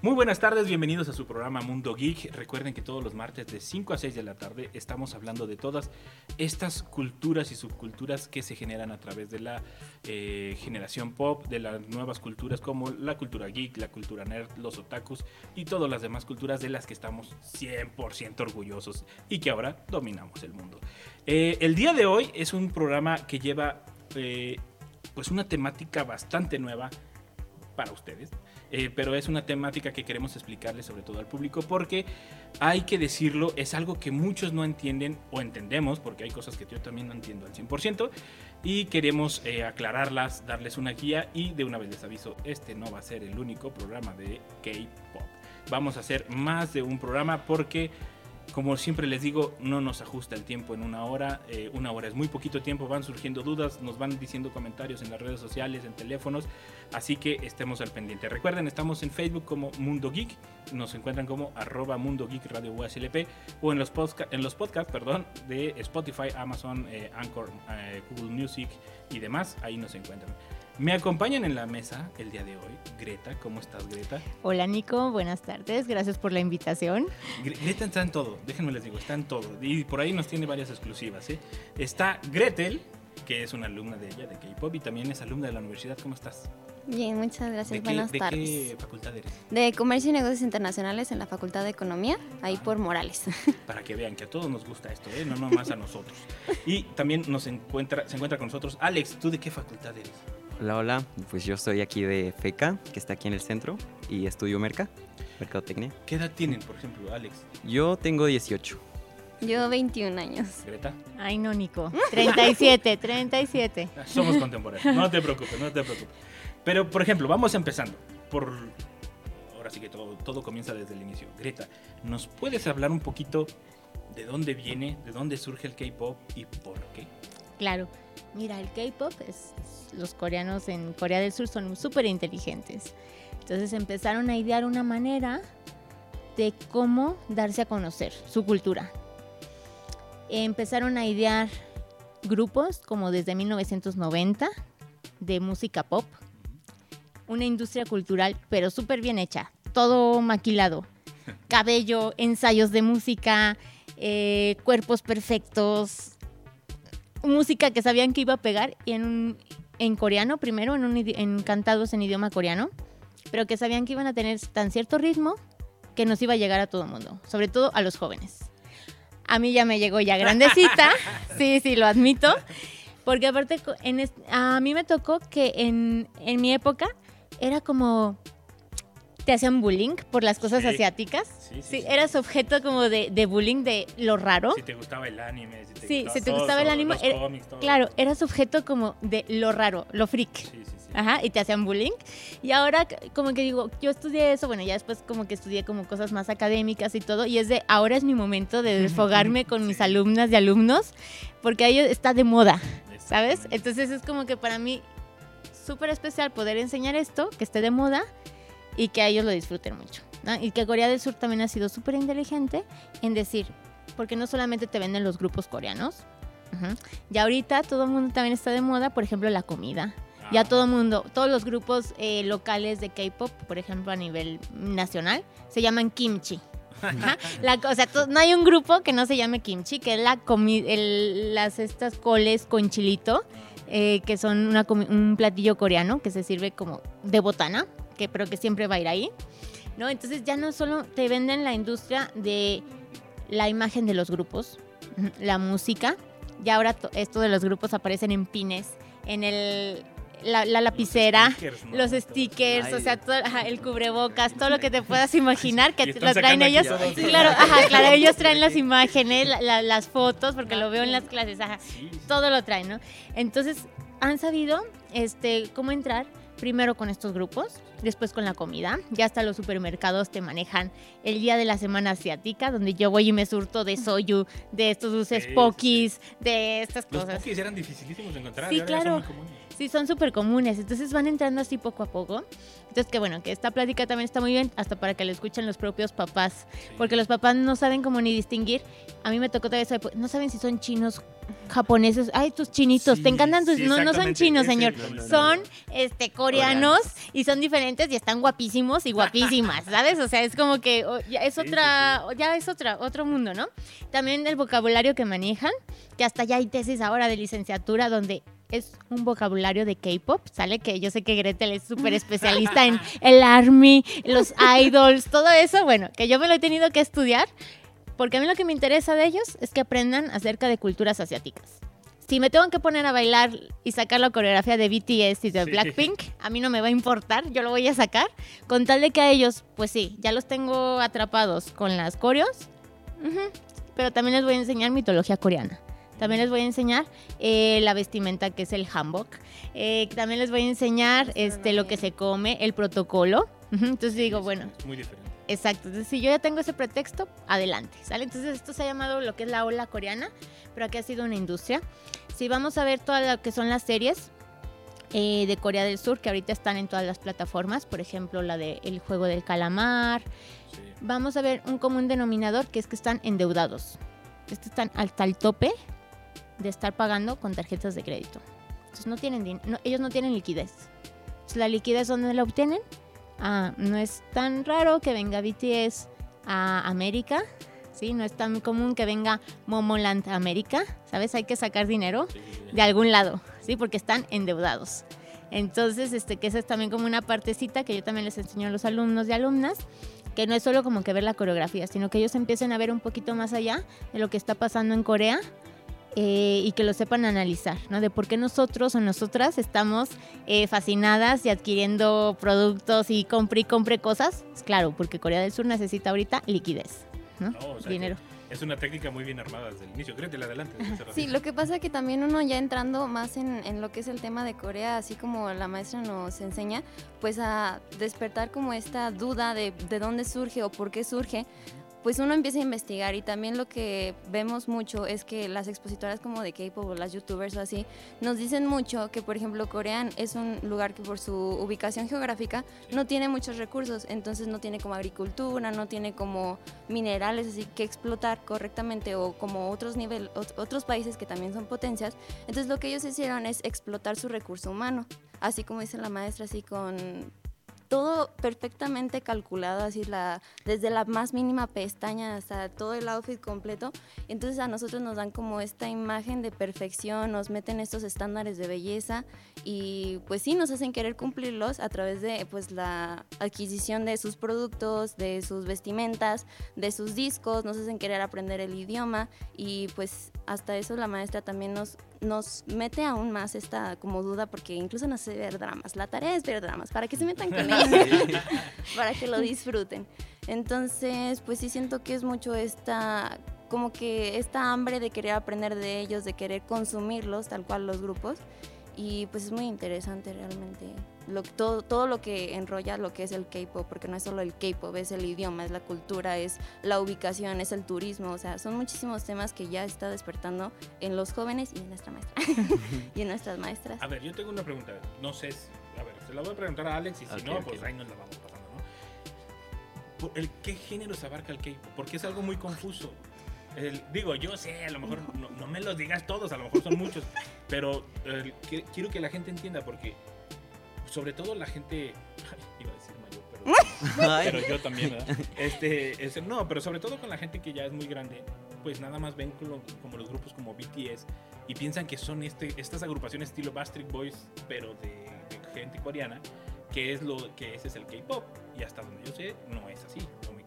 Muy buenas tardes, bienvenidos a su programa Mundo Geek. Recuerden que todos los martes de 5 a 6 de la tarde estamos hablando de todas estas culturas y subculturas que se generan a través de la eh, generación pop, de las nuevas culturas como la cultura geek, la cultura nerd, los otakus y todas las demás culturas de las que estamos 100% orgullosos y que ahora dominamos el mundo. Eh, el día de hoy es un programa que lleva eh, pues una temática bastante nueva para ustedes. Eh, pero es una temática que queremos explicarle sobre todo al público porque hay que decirlo, es algo que muchos no entienden o entendemos, porque hay cosas que yo también no entiendo al 100%, y queremos eh, aclararlas, darles una guía y de una vez les aviso, este no va a ser el único programa de K-Pop. Vamos a hacer más de un programa porque como siempre les digo, no nos ajusta el tiempo en una hora. Eh, una hora es muy poquito tiempo, van surgiendo dudas, nos van diciendo comentarios en las redes sociales, en teléfonos. Así que estemos al pendiente. Recuerden, estamos en Facebook como Mundo Geek, nos encuentran como arroba Mundo Geek Radio USLP o en los, en los podcasts perdón, de Spotify, Amazon, eh, Anchor, eh, Google Music y demás. Ahí nos encuentran. Me acompañan en la mesa el día de hoy. Greta, ¿cómo estás, Greta? Hola, Nico. Buenas tardes. Gracias por la invitación. Greta está en todo. Déjenme les digo, está en todo. Y por ahí nos tiene varias exclusivas. ¿eh? Está Gretel, que es una alumna de ella, de K-pop, y también es alumna de la universidad. ¿Cómo estás? Bien, muchas gracias. Buenas ¿de tardes. ¿De qué facultad eres? De Comercio y Negocios Internacionales en la Facultad de Economía, ahí Ah. por Morales. Para que vean que a todos nos gusta esto, ¿eh? no nomás a nosotros. Y también nos encuentra, se encuentra con nosotros Alex. ¿Tú de qué facultad eres? Hola, hola. Pues yo soy aquí de FECA, que está aquí en el centro, y estudio Merca, Mercadotecnia. ¿Qué edad tienen, por ejemplo, Alex? Yo tengo 18. Yo 21 años. Greta. Ay, no, Nico. 37, 37. Ah, Somos contemporáneos. No te preocupes, no te preocupes. Pero, por ejemplo, vamos empezando por... Ahora sí que todo, todo comienza desde el inicio. Greta, ¿nos puedes hablar un poquito de dónde viene, de dónde surge el K-pop y por qué? Claro. Mira, el K-pop es. Los coreanos en Corea del Sur son súper inteligentes. Entonces empezaron a idear una manera de cómo darse a conocer su cultura. Empezaron a idear grupos como desde 1990 de música pop. Una industria cultural, pero súper bien hecha. Todo maquilado. Cabello, ensayos de música, eh, cuerpos perfectos, música que sabían que iba a pegar y en, un- en coreano primero, en, un en cantados en idioma coreano, pero que sabían que iban a tener tan cierto ritmo que nos iba a llegar a todo el mundo, sobre todo a los jóvenes. A mí ya me llegó ya grandecita, sí, sí, lo admito, porque aparte en a mí me tocó que en, en mi época era como te hacían bullying por las cosas Sí. asiáticas. Sí, sí, Sí, sí. eras objeto como de, de bullying de lo raro. Si te gustaba el anime, si te Sí, gustaba si te todo, gustaba el todo, anime, los era- cómics, todo. Claro, eras objeto como de lo raro, lo freak. Sí, sí, sí. Ajá, y te hacían bullying. Y ahora como que digo, yo estudié eso, bueno, ya después como que estudié como cosas más académicas y todo, y es de, ahora es mi momento de desfogarme con mis alumnas y alumnos, porque a ellos está de moda, ¿sabes? Entonces es como que para mí súper especial poder enseñar esto, que esté de moda y que a ellos lo disfruten mucho. ¿no? Y que Corea del Sur también ha sido súper inteligente en decir, porque no solamente te venden los grupos coreanos, ujú, y ahorita todo el mundo también está de moda, por ejemplo, la comida. Ya todo el mundo, todos los grupos eh, locales de K-pop, por ejemplo, a nivel nacional, se llaman kimchi. Ajá. La, o sea, to- no hay un grupo que no se llame kimchi, que es la comi- el- las estas coles con chilito, eh, que son una un platillo coreano que se sirve como de botana, que, pero que siempre va a ir ahí. ¿no? Entonces ya no solo te venden la industria de la imagen de los grupos, la música, ya ahora to- esto de los grupos aparecen en pines, en el, la, la lapicera. stickers, ¿no? Los stickers, Ay, o sea, todo, ajá, el cubrebocas, todo lo que te puedas imaginar que lo traen ellos. Sí, los- claro, ajá, claro, ellos traen las imágenes, la- la- las fotos, porque lo veo en las clases, ajá, Sí, sí. todo lo traen, ¿no? Entonces, han sabido este, cómo entrar Primero con estos grupos, después con la comida. Ya hasta los supermercados te manejan el día de la semana asiática, donde yo voy y me surto de soyu, de estos dulces Sí, de estas Los cosas. pokis eran dificilísimos de encontrar. Sí, ya son claro. muy comunes. Sí, son súper comunes. Entonces van entrando así poco a poco. Entonces, que bueno, que esta plática también está muy bien, hasta para que lo escuchen los propios papás. Porque los papás no saben cómo ni distinguir. A mí me tocó todavía saber, no saben si son chinos, japoneses. Ay, tus chinitos, Sí, te encantan tus. sí, no, no son chinos, señor. no, no, no. Son este coreanos y son diferentes y están guapísimos y guapísimas, ¿sabes? O sea, es como que oh, ya es Sí, sí, otra, ya es otra, otro mundo, ¿no? También el vocabulario que manejan, que hasta ya hay tesis ahora de licenciatura donde es un vocabulario de K-pop, ¿sale? Que yo sé que Gretel es súper especialista en el ARMY, los idols, todo eso, bueno, que yo me lo he tenido que estudiar, porque a mí lo que me interesa de ellos es que aprendan acerca de culturas asiáticas. Si me tengo que poner a bailar y sacar la coreografía de BTS y de Sí. Blackpink, a mí no me va a importar, yo lo voy a sacar, con tal de que a ellos, pues sí, ya los tengo atrapados con las coreos, pero también les voy a enseñar mitología coreana. También les voy a enseñar eh, la vestimenta que es el hanbok. Eh, también les voy a enseñar este, lo que se come, el protocolo. Entonces digo, bueno, es muy diferente. Exacto, entonces si yo ya tengo ese pretexto, adelante, ¿sale? Entonces esto se ha llamado lo que es la ola coreana, pero aquí ha sido una industria. Si vamos a ver todas lo que son las series eh, de Corea del Sur, que ahorita están en todas las plataformas, por ejemplo la de El Juego del Calamar, Sí. vamos a ver un común denominador que es que están endeudados. Estos están hasta el tope de estar pagando con tarjetas de crédito. Entonces no tienen no- ellos no tienen liquidez. Entonces, la liquidez dónde la obtienen? Ah, no es tan raro que venga BTS a América, ¿sí? No es tan común que venga Momoland a América, ¿sabes? Hay que sacar dinero de algún lado, ¿sí? Porque están endeudados. Entonces, este, que esa es también como una partecita que yo también les enseño a los alumnos y alumnas, que no es solo como que ver la coreografía, sino que ellos empiecen a ver un poquito más allá de lo que está pasando en Corea eh, y que lo sepan analizar, ¿no? De por qué nosotros o nosotras estamos eh, fascinadas y adquiriendo productos y compre y compre cosas. Pues claro, porque Corea del Sur necesita ahorita liquidez, ¿no? No, o sea Dinero. Es una técnica muy bien armada desde el inicio. Créetela adelante. Sí, lo que pasa que también uno ya entrando más en, en lo que es el tema de Corea, así como la maestra nos enseña, pues a despertar como esta duda de, de dónde surge o por qué surge, pues uno empieza a investigar y también lo que vemos mucho es que las expositoras como de K-pop o las youtubers o así nos dicen mucho que por ejemplo Corea es un lugar que por su ubicación geográfica no tiene muchos recursos, entonces no tiene como agricultura, no tiene como minerales así que explotar correctamente o como otros nivel, ot- otros países que también son potencias. Entonces lo que ellos hicieron es explotar su recurso humano, así como dice la maestra, así con todo perfectamente calculado, así la, desde la más mínima pestaña hasta todo el outfit completo. Entonces a nosotros nos dan como esta imagen de perfección, nos meten estos estándares de belleza y pues sí nos hacen querer cumplirlos a través de pues la adquisición de sus productos, de sus vestimentas, de sus discos, nos hacen querer aprender el idioma y pues hasta eso la maestra también nos nos mete aún más esta como duda porque incluso nos hace ver dramas. La tarea es ver dramas para que se metan con ellos, para que lo disfruten. Entonces, pues sí siento que es mucho esta como que esta hambre de querer aprender de ellos, de querer consumirlos, tal cual los grupos. Y pues es muy interesante realmente lo, todo, todo lo que enrolla lo que es el K-pop, porque no es solo el K-pop, es el idioma, es la cultura, es la ubicación, es el turismo, o sea, son muchísimos temas que ya está despertando en los jóvenes y en nuestra maestra y en nuestras maestras. A ver, yo tengo una pregunta. No sé si. A ver, se la voy a preguntar a Alex y si Ok, no, ok. pues ahí nos la vamos pasando, ¿no? El, ¿Qué géneros abarca el K-pop? Porque es algo muy confuso. El- digo, yo sé, a lo mejor no, no me los digas todos, a lo mejor son muchos, pero eh, que- quiero que la gente entienda porque, sobre todo la gente, ay, iba a decir mayor, pero, Ay. pero yo también, ¿verdad? Este, es- no, pero sobre todo con la gente que ya es muy grande, pues nada más ven como, como los grupos como BTS y piensan que son este, estas agrupaciones estilo Backstreet Boys, pero de, de gente coreana, que es lo que ese es el K-pop. Y hasta donde yo sé, no es así, no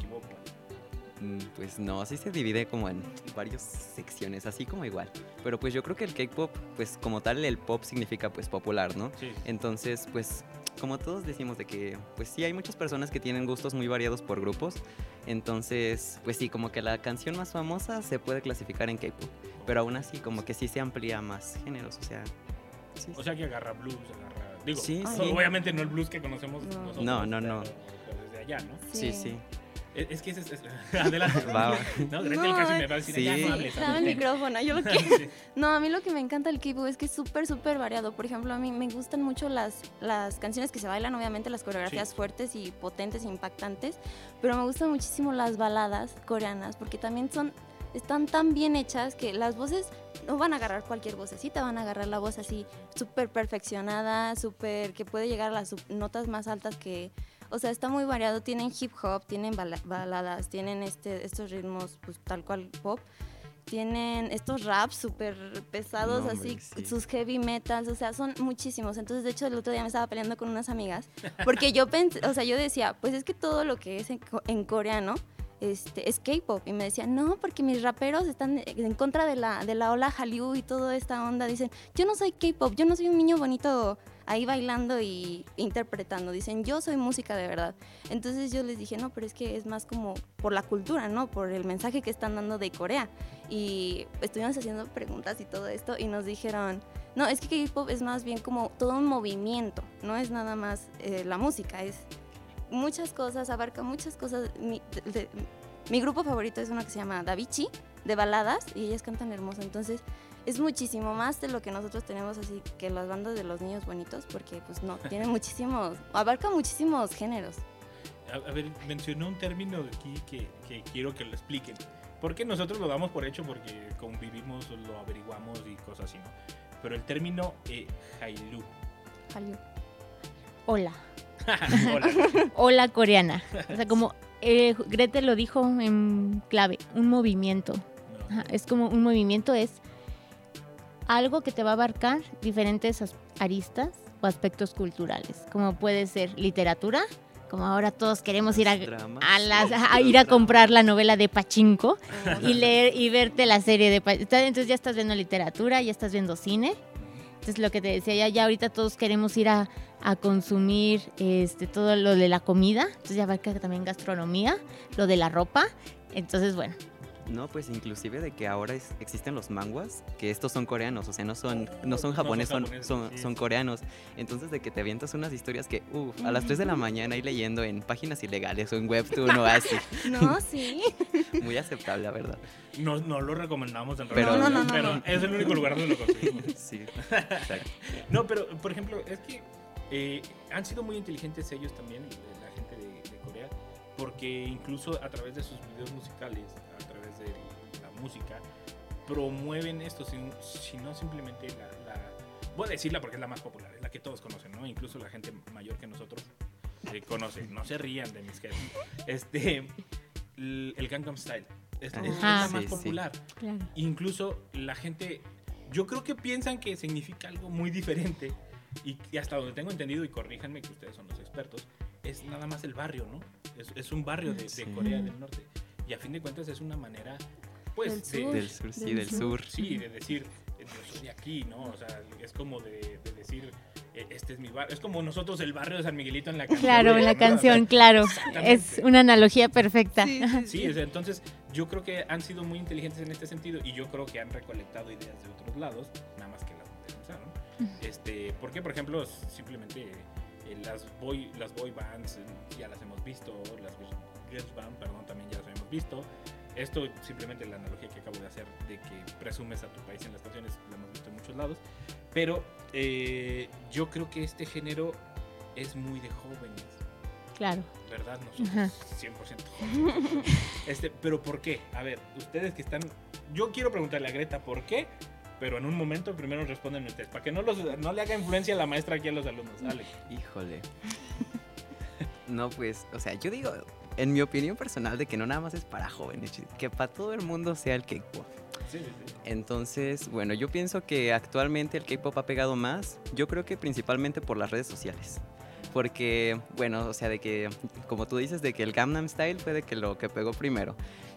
Pues no, sí se divide como en varias secciones, así como igual. Pero pues yo creo que el K-pop, pues como tal, el pop significa pues popular, ¿no? Sí. Entonces, pues como todos decimos de que, pues sí, hay muchas personas que tienen gustos muy variados por grupos. Entonces, pues sí, como que la canción más famosa se puede clasificar en K-pop. Pero aún así, como que sí se amplía más géneros, o sea... sí, O sea que agarra blues, agarra Digo, Sí, obviamente no el blues que conocemos No. nosotros. No, no, no. pero- pero desde allá, ¿no? Sí, sí. Es, es que ese es... es- adelante. Va, va. No, Gretel No, casi eh, me va a decir, sí. ya no hables. dame el hazte". micrófono, yo lo quiero. Sí. No, a mí lo que me encanta del K-pop es que es súper, súper variado. Por ejemplo, a mí me gustan mucho las, las canciones que se bailan, obviamente las coreografías Sí. fuertes y potentes, impactantes, pero me gustan muchísimo las baladas coreanas porque también son, están tan bien hechas que las voces no van a agarrar cualquier vocecita, van a agarrar la voz así súper perfeccionada, súper que puede llegar a las notas más altas que... O sea, está muy variado. Tienen hip hop, tienen bala- baladas, tienen este, estos ritmos pues, tal cual pop tienen estos raps súper pesados, No, así, sí. sus heavy metals, o sea, son muchísimos. Entonces, de hecho, el otro día me estaba peleando con unas amigas, porque yo pensé, o sea, yo decía, pues es que todo lo que es en, en coreano este, es K-pop. Y me decían, no, porque mis raperos están en contra de la, de la ola Hallyu y toda esta onda. Dicen, yo no soy K-pop, yo no soy un niño bonito ahí bailando y interpretando. Dicen, yo soy música de verdad. Entonces yo les dije, no, pero es que es más como por la cultura, ¿no? Por el mensaje que están dando de Corea. Y estuvimos haciendo preguntas y todo esto y nos dijeron, no, es que K-pop es más bien como todo un movimiento, no es nada más eh, la música, es muchas cosas, abarca muchas cosas. Mi, de- de- mi grupo favorito es uno que se llama Davichi, de baladas, y ellas cantan hermoso. Entonces, es muchísimo más de lo que nosotros tenemos así que las bandas de los niños bonitos, porque pues no, tiene muchísimos, abarca muchísimos géneros. A, a ver, mencionó un término aquí que, que quiero que lo expliquen. Porque nosotros lo damos por hecho porque convivimos, lo averiguamos y cosas así, ¿no? Pero el término eh, Hailu. Hallyu. Hola. Hola. Hola coreana. O sea, como eh, Gretel lo dijo en clave, un movimiento. No. Ajá, es como un movimiento, es algo que te va a abarcar diferentes as- aristas o aspectos culturales, como puede ser literatura, como ahora todos queremos ir a, a las- a ir a comprar la novela de Pachinko y leer y verte la serie de Pa- entonces ya estás viendo literatura, ya estás viendo cine. Entonces lo que te decía, ya, ya ahorita todos queremos ir a, a consumir este, todo lo de la comida, entonces ya abarca también gastronomía, lo de la ropa. Entonces, bueno, No, pues inclusive de que ahora es- existen los manguas, que estos son coreanos, o sea, no son, no son japoneses, son, japoneses, son, sí, son coreanos. Entonces de que te avientas unas historias que, uff, a las 3 de la mañana ahí leyendo en páginas ilegales o en webtoon o así. No, sí. Muy aceptable, la verdad. No, no lo recomendamos en Pero- realidad, No, no, no, pero no. es el único lugar donde lo conseguimos. Sí, exacto. No, pero por ejemplo, es que eh, han sido muy inteligentes ellos también, la gente de, de Corea, porque incluso a través de sus videos musicales, de la música, promueven esto, sin, sino simplemente la, la- Voy a decirla porque es la más popular, es la que todos conocen, ¿no? Incluso la gente mayor que nosotros eh, conoce. No se rían de mis jefes. Este, el, el Gangnam Style. Es, es- es la más Sí, sí. popular. claro. Incluso la gente, yo creo que piensan que significa algo muy diferente y, y hasta donde tengo entendido, y corríjanme que ustedes son los expertos, es nada más el barrio, ¿no? Es, es un barrio de, de Sí. Corea del Norte. Y a fin de cuentas es una manera, pues, Del de, sur. Del sur, sí, Del del sur. sur. sí, de decir, eh, yo soy de aquí, ¿no? O sea, es como de, de decir, eh, este es mi barrio. Es como nosotros el barrio de San Miguelito en la canción. Claro, en la ¿no? canción, claro. Es una analogía perfecta. Sí, o sea, entonces yo creo que han sido muy inteligentes en este sentido y yo creo que han recolectado ideas de otros lados, nada más que las usar, ¿no? Este, porque, por ejemplo, simplemente eh, las boy las boy bands eh, ya las hemos visto, las girls- band, perdón, también ya las hemos visto. Esto simplemente la analogía que acabo de hacer de que presumes a tu país en las canciones, la hemos visto en muchos lados. Pero eh, yo creo que este género es muy de jóvenes. Claro. ¿verdad? Nosotros Ajá. 100% jóvenes. Este, pero ¿por qué? A ver, ustedes que están... Yo quiero preguntarle a Greta por qué, pero en un momento primero responden ustedes, para que no, los, no le haga influencia la maestra aquí a los alumnos. Dale. Híjole. No, pues, o sea, yo digo, en mi opinión personal, de que no nada más es para jóvenes, que para todo el mundo sea el K-pop. Sí, sí. Entonces, bueno, yo pienso que actualmente el K-pop ha pegado más, yo creo que principalmente por las redes sociales. Porque, bueno, o sea, de que, como tú dices, de que el Gangnam Style fue de que lo que pegó primero.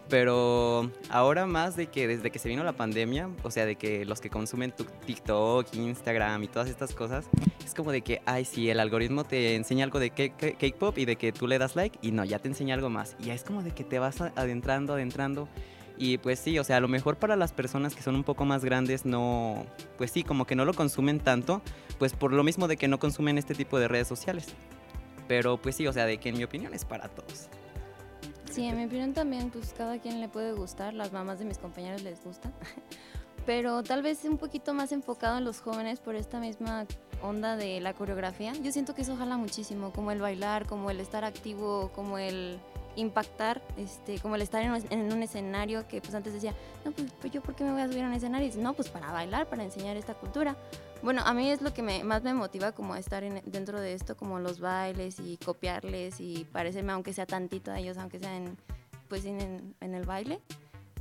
Pero ahora más de que desde que se vino la pandemia, o sea, de que los que consumen tu- TikTok, Instagram y todas estas cosas, es como de que, ay, sí, el algoritmo te enseña algo de K-pop y de que tú le das like y no, ya te enseña algo más. Y es como de que te vas adentrando, adentrando. Y pues sí, o sea, a lo mejor para las personas que son un poco más grandes no, pues sí, como que no lo consumen tanto, pues por lo mismo de que no consumen este tipo de redes sociales. Pero pues sí, o sea, de que en mi opinión es para todos. Sí, en mi opinión también, pues cada quien le puede gustar, las mamás de mis compañeros les gusta, pero tal vez un poquito más enfocado en los jóvenes por esta misma onda de la coreografía. Yo siento que eso jala muchísimo, como el bailar, como el estar activo, como el impactar, este, como el estar en, un- en un escenario que pues antes decía, no, pues, pues, yo por qué me voy a subir a un escenario, y dices, no, pues para bailar, para enseñar esta cultura. Bueno, a mí es lo que me, más me motiva como a estar en- dentro de esto, como los bailes y copiarles y parecerme aunque sea tantito a ellos, aunque sea en, pues en, el baile.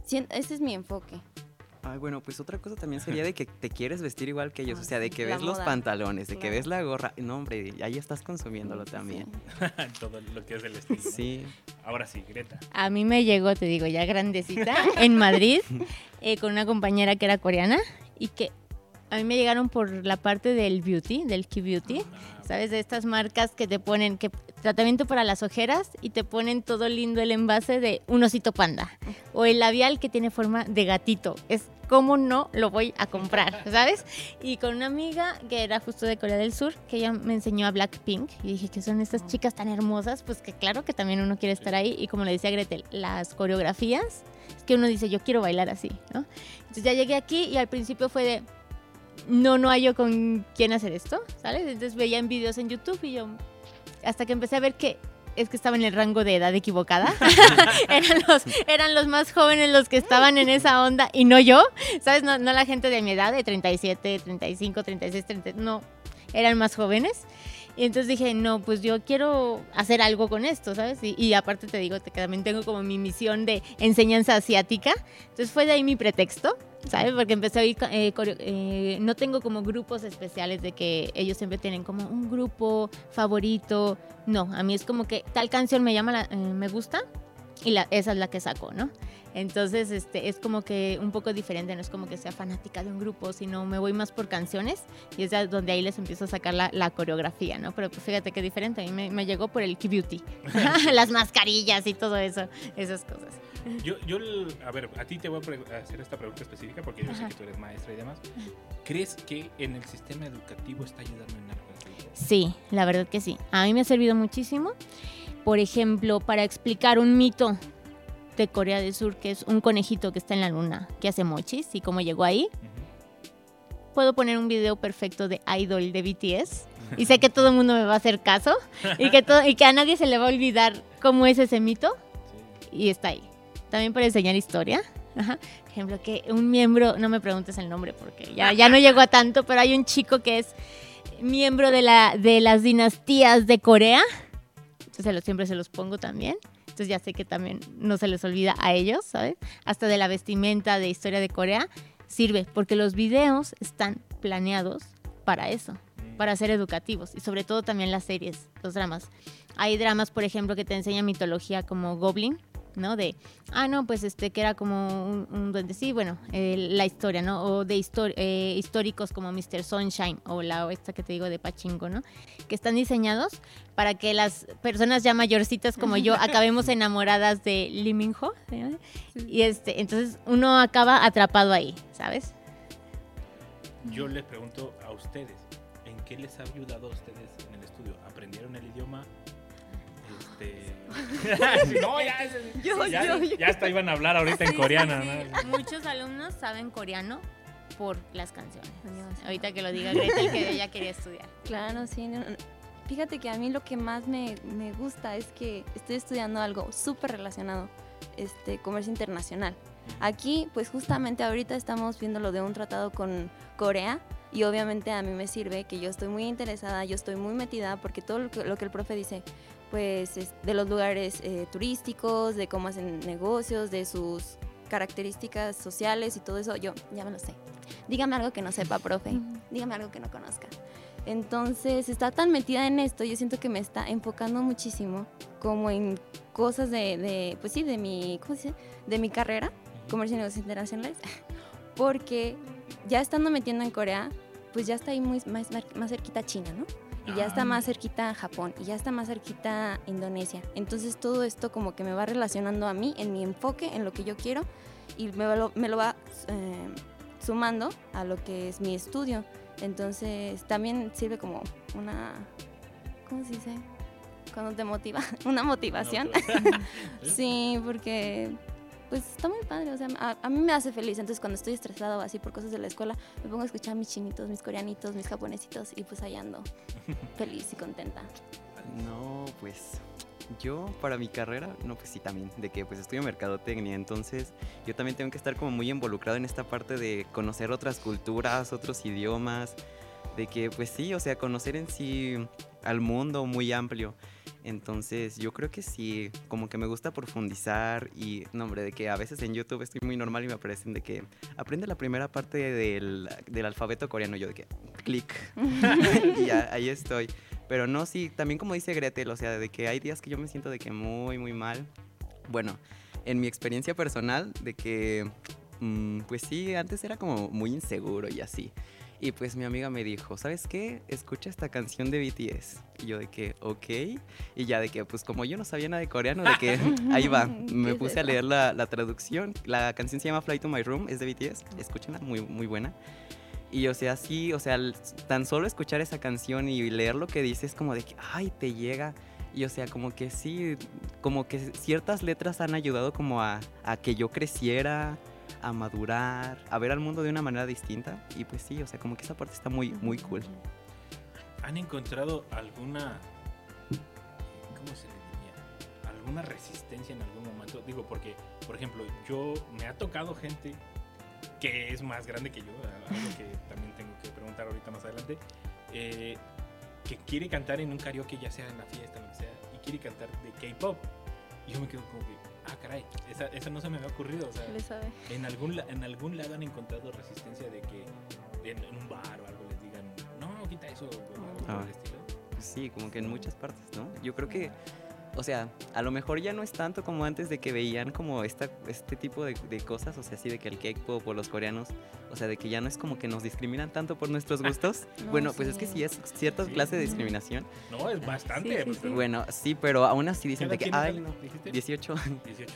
Sien- ese es mi enfoque. Ay, bueno, pues otra cosa también sería de que te quieres vestir igual que ellos, Ah, o sea, de sí, que ves los pantalones, de que ves la gorra, no hombre, ahí estás consumiéndolo Sí, sí, también. Todo lo que es el estilo. Sí. Ahora sí, Greta. A mí me llegó, te digo, ya grandecita, en Madrid, eh, con una compañera que era coreana y que a mí me llegaron por la parte del beauty, del key beauty, ¿sabes? De estas marcas que te ponen que tratamiento para las ojeras y te ponen todo lindo el envase de un osito panda o el labial que tiene forma de gatito. Es cómo no lo voy a comprar, ¿sabes? Y con una amiga que era justo de Corea del Sur, que ella me enseñó a Blackpink y dije que son estas chicas tan hermosas, pues que claro que también uno quiere estar ahí y como le decía Gretel, las coreografías, es que uno dice, yo quiero bailar así, ¿no? Entonces ya llegué aquí y al principio fue de, no, no hay yo con quién hacer esto, ¿sabes? Entonces veía en videos en YouTube y yo, hasta que empecé a ver que es que estaba en el rango de edad equivocada. eran, los, eran los más jóvenes los que estaban en esa onda y no yo, ¿sabes? No, no la gente de mi edad, de 37, 35, 36, 30, no, eran más jóvenes. Y entonces dije, no, pues yo quiero hacer algo con esto, ¿sabes? Y, y aparte te digo que también tengo como mi misión de enseñanza asiática. Entonces fue de ahí mi pretexto, ¿sabes? Porque empecé a oír, eh, eh, no tengo como grupos especiales de que ellos siempre tienen como un grupo favorito. No, a mí es como que tal canción me llama, la- eh, me gusta y la, esa es la que saco, ¿no? Entonces, este, es como que un poco diferente, no es como que sea fanática de un grupo, sino me voy más por canciones y es de donde ahí les empiezo a sacar la, la coreografía, ¿no? Pero pues fíjate qué diferente, a mí me, me llegó por el key beauty, las mascarillas y todo eso, esas cosas. Yo, yo, a ver, a ti te voy a hacer esta pregunta específica porque yo sé que tú eres maestra y demás. ¿Crees que en el sistema educativo está ayudando en algo? Sí, la verdad que sí. A mí me ha servido muchísimo. Por ejemplo, para explicar un mito de Corea del Sur, que es un conejito que está en la luna, que hace mochis y cómo llegó ahí. Puedo poner un video perfecto de Idol de BTS y sé que todo el mundo me va a hacer caso y que, todo, y que a nadie se le va a olvidar cómo es ese mito y está ahí. También para enseñar historia. Ajá. Por ejemplo, que un miembro, no me preguntes el nombre porque ya, ya no llegó a tanto, pero hay un chico que es miembro de, la, de las dinastías de Corea. Entonces siempre se los pongo también. Entonces ya sé que también no se les olvida a ellos, ¿sabes? Hasta de la vestimenta de historia de Corea sirve porque los videos están planeados para eso, para ser educativos y sobre todo también las series, los dramas. Hay dramas, por ejemplo, que te enseñan mitología como Goblin, ¿no? De, ah, no, pues este, que era como un, un duende, sí, bueno, eh, la historia, ¿no? O de histor- eh, históricos como Mr. Sunshine o la esta que te digo de Pachinko, ¿no? Que están diseñados para que las personas ya mayorcitas como yo acabemos enamoradas de Lee Min-ho, ¿sí? Y este, entonces uno acaba atrapado ahí, ¿sabes? Yo les pregunto a ustedes, ¿en qué les ha ayudado a ustedes en el estudio? ¿Aprendieron el idioma? Este... no, ya, Yo, ya, yo, yo. ya hasta iban a hablar ahorita en coreano. sí, ¿no? sí. Muchos alumnos saben coreano por las canciones. Ahorita que lo diga Gretel, que ella quería estudiar. Claro, sí. no, no. Fíjate que a mí lo que más me, me gusta es que estoy estudiando algo súper relacionado, este, comercio internacional. Aquí, pues justamente ahorita estamos viendo lo de un tratado con Corea y obviamente a mí me sirve que yo estoy muy interesada, yo estoy muy metida porque todo lo que, lo que el profe dice, pues es de los lugares eh, turísticos, de cómo hacen negocios, de sus características sociales y todo eso, yo ya me lo sé. Dígame algo que no sepa, profe. Dígame algo que no conozca. Entonces, está tan metida en esto, yo siento que me está enfocando muchísimo como en cosas de, de, pues sí, de mi, ¿cómo se dice? De mi carrera, comercio y negocios internacionales, porque ya estando metiendo en Corea, pues ya está ahí muy, más, más cerquita China, ¿no? Y ya está más cerquita Japón, y ya está más cerquita Indonesia. Entonces todo esto como que me va relacionando a mí, en mi enfoque, en lo que yo quiero. y me lo, me lo va eh, sumando a lo que es mi estudio. Entonces también sirve como una, ¿cómo se dice? Cuando te motiva, una motivación. sí, porque pues está muy padre, o sea, a, a mí me hace feliz. Entonces cuando estoy estresada o así por cosas de la escuela, me pongo a escuchar mis chinitos, mis coreanitos, mis japonesitos y pues ahí ando feliz y contenta. No, pues yo para mi carrera, no, pues sí también, de que pues estudio mercadotecnia, entonces yo también tengo que estar como muy involucrado en esta parte de conocer otras culturas, otros idiomas, de que pues sí, o sea, conocer en sí al mundo muy amplio. Entonces yo creo que sí, como que me gusta profundizar y, no hombre, de que a veces en YouTube estoy muy normal y me aparecen de que aprende la primera parte del, del alfabeto coreano, yo de que clic, y ya, ahí estoy. Pero no, sí, también como dice Gretel, o sea, de que hay días que yo me siento de que muy, muy mal. Bueno, en mi experiencia personal, de que, mm, pues sí, antes era como muy inseguro y así. Y pues mi amiga me dijo, ¿sabes qué? Escucha esta canción de BTS. Y yo de que, ok. Y ya de que, pues como yo no sabía nada de coreano, de que ahí va. Me ¿Qué puse a leer la, la traducción. La canción se llama Fly to My Room, es de BTS. Escúchenla, muy, muy buena. Y o sea, sí, o sea, tan solo escuchar esa canción y leer lo que dice es como de que, ay, te llega. Y o sea, como que sí, como que ciertas letras han ayudado como a, a que yo creciera, a madurar, a ver al mundo de una manera distinta. Y pues sí, o sea, como que esa parte está muy, muy cool. ¿Han encontrado alguna, cómo se le diría? Alguna resistencia en algún momento? Digo, porque, por ejemplo, yo me ha tocado gente que es más grande que yo, algo que también tengo que preguntar ahorita más adelante, eh, que quiere cantar en un karaoke, ya sea en la fiesta, lo que sea, y quiere cantar de K-pop. Y yo me quedo como que, ah, caray, esa, esa no se me había ocurrido. O sea, Le sabe. en algún, la- en algún lado han encontrado resistencia de que en, en un bar o algo les digan, no, quita eso, o algo por Ah. el estilo. Pues sí, como que en muchas partes, ¿no? Yo creo que, o sea, a lo mejor ya no es tanto como antes de que veían como esta, este tipo de, de cosas, o sea, así de que el K-pop o los coreanos, o sea, de que ya no es como que nos discriminan tanto por nuestros gustos. No, bueno, pues es que sí es cierta Sí. clase de discriminación. No, es bastante. Sí, sí, pues, sí. Bueno, sí, pero aún así ¿qué dicen de que, ay, no, ¿Dijiste? 18. 18.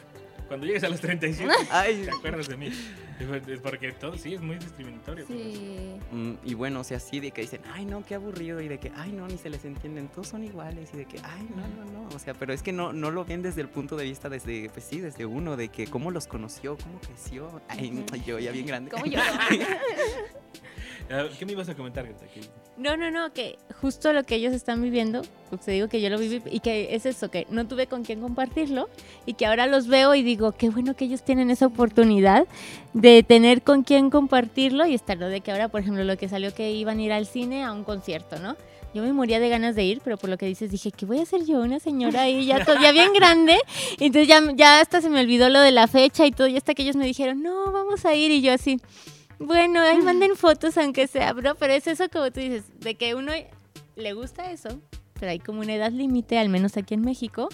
Cuando llegues a los 37, ay, te acuerdas de mí. Es porque todo sí es muy discriminatorio. Sí. Mm, y bueno, o sea, sí, de que dicen, ay, no, qué aburrido, y de que, ay, no, ni se les entienden, todos son iguales, y de que, ay, no, no, no, o sea, pero es que no, no lo ven desde el punto de vista, desde, pues sí, desde uno, de que cómo los conoció, cómo creció, ay, yo ya bien grande. ¿Cómo yo? ¿Qué me ibas a comentar, No, no, no, que justo lo que ellos están viviendo, pues te digo que yo lo viví y que es eso, que no tuve con quién compartirlo y que ahora los veo y digo, qué bueno que ellos tienen esa oportunidad de tener con quién compartirlo y estar lo de que ahora, por ejemplo, lo que salió que iban a ir al cine a un concierto, ¿no? Yo me moría de ganas de ir, pero por lo que dices dije, ¿qué voy a hacer yo? Una señora ahí ya todavía bien grande. Entonces ya, ya hasta se me olvidó lo de la fecha y todo. Y hasta que ellos me dijeron, no, vamos a ir. Y yo así, bueno, ahí manden fotos aunque sea, bro. Pero es eso como tú dices, de que uno le gusta eso, pero hay como una edad límite, al menos aquí en México.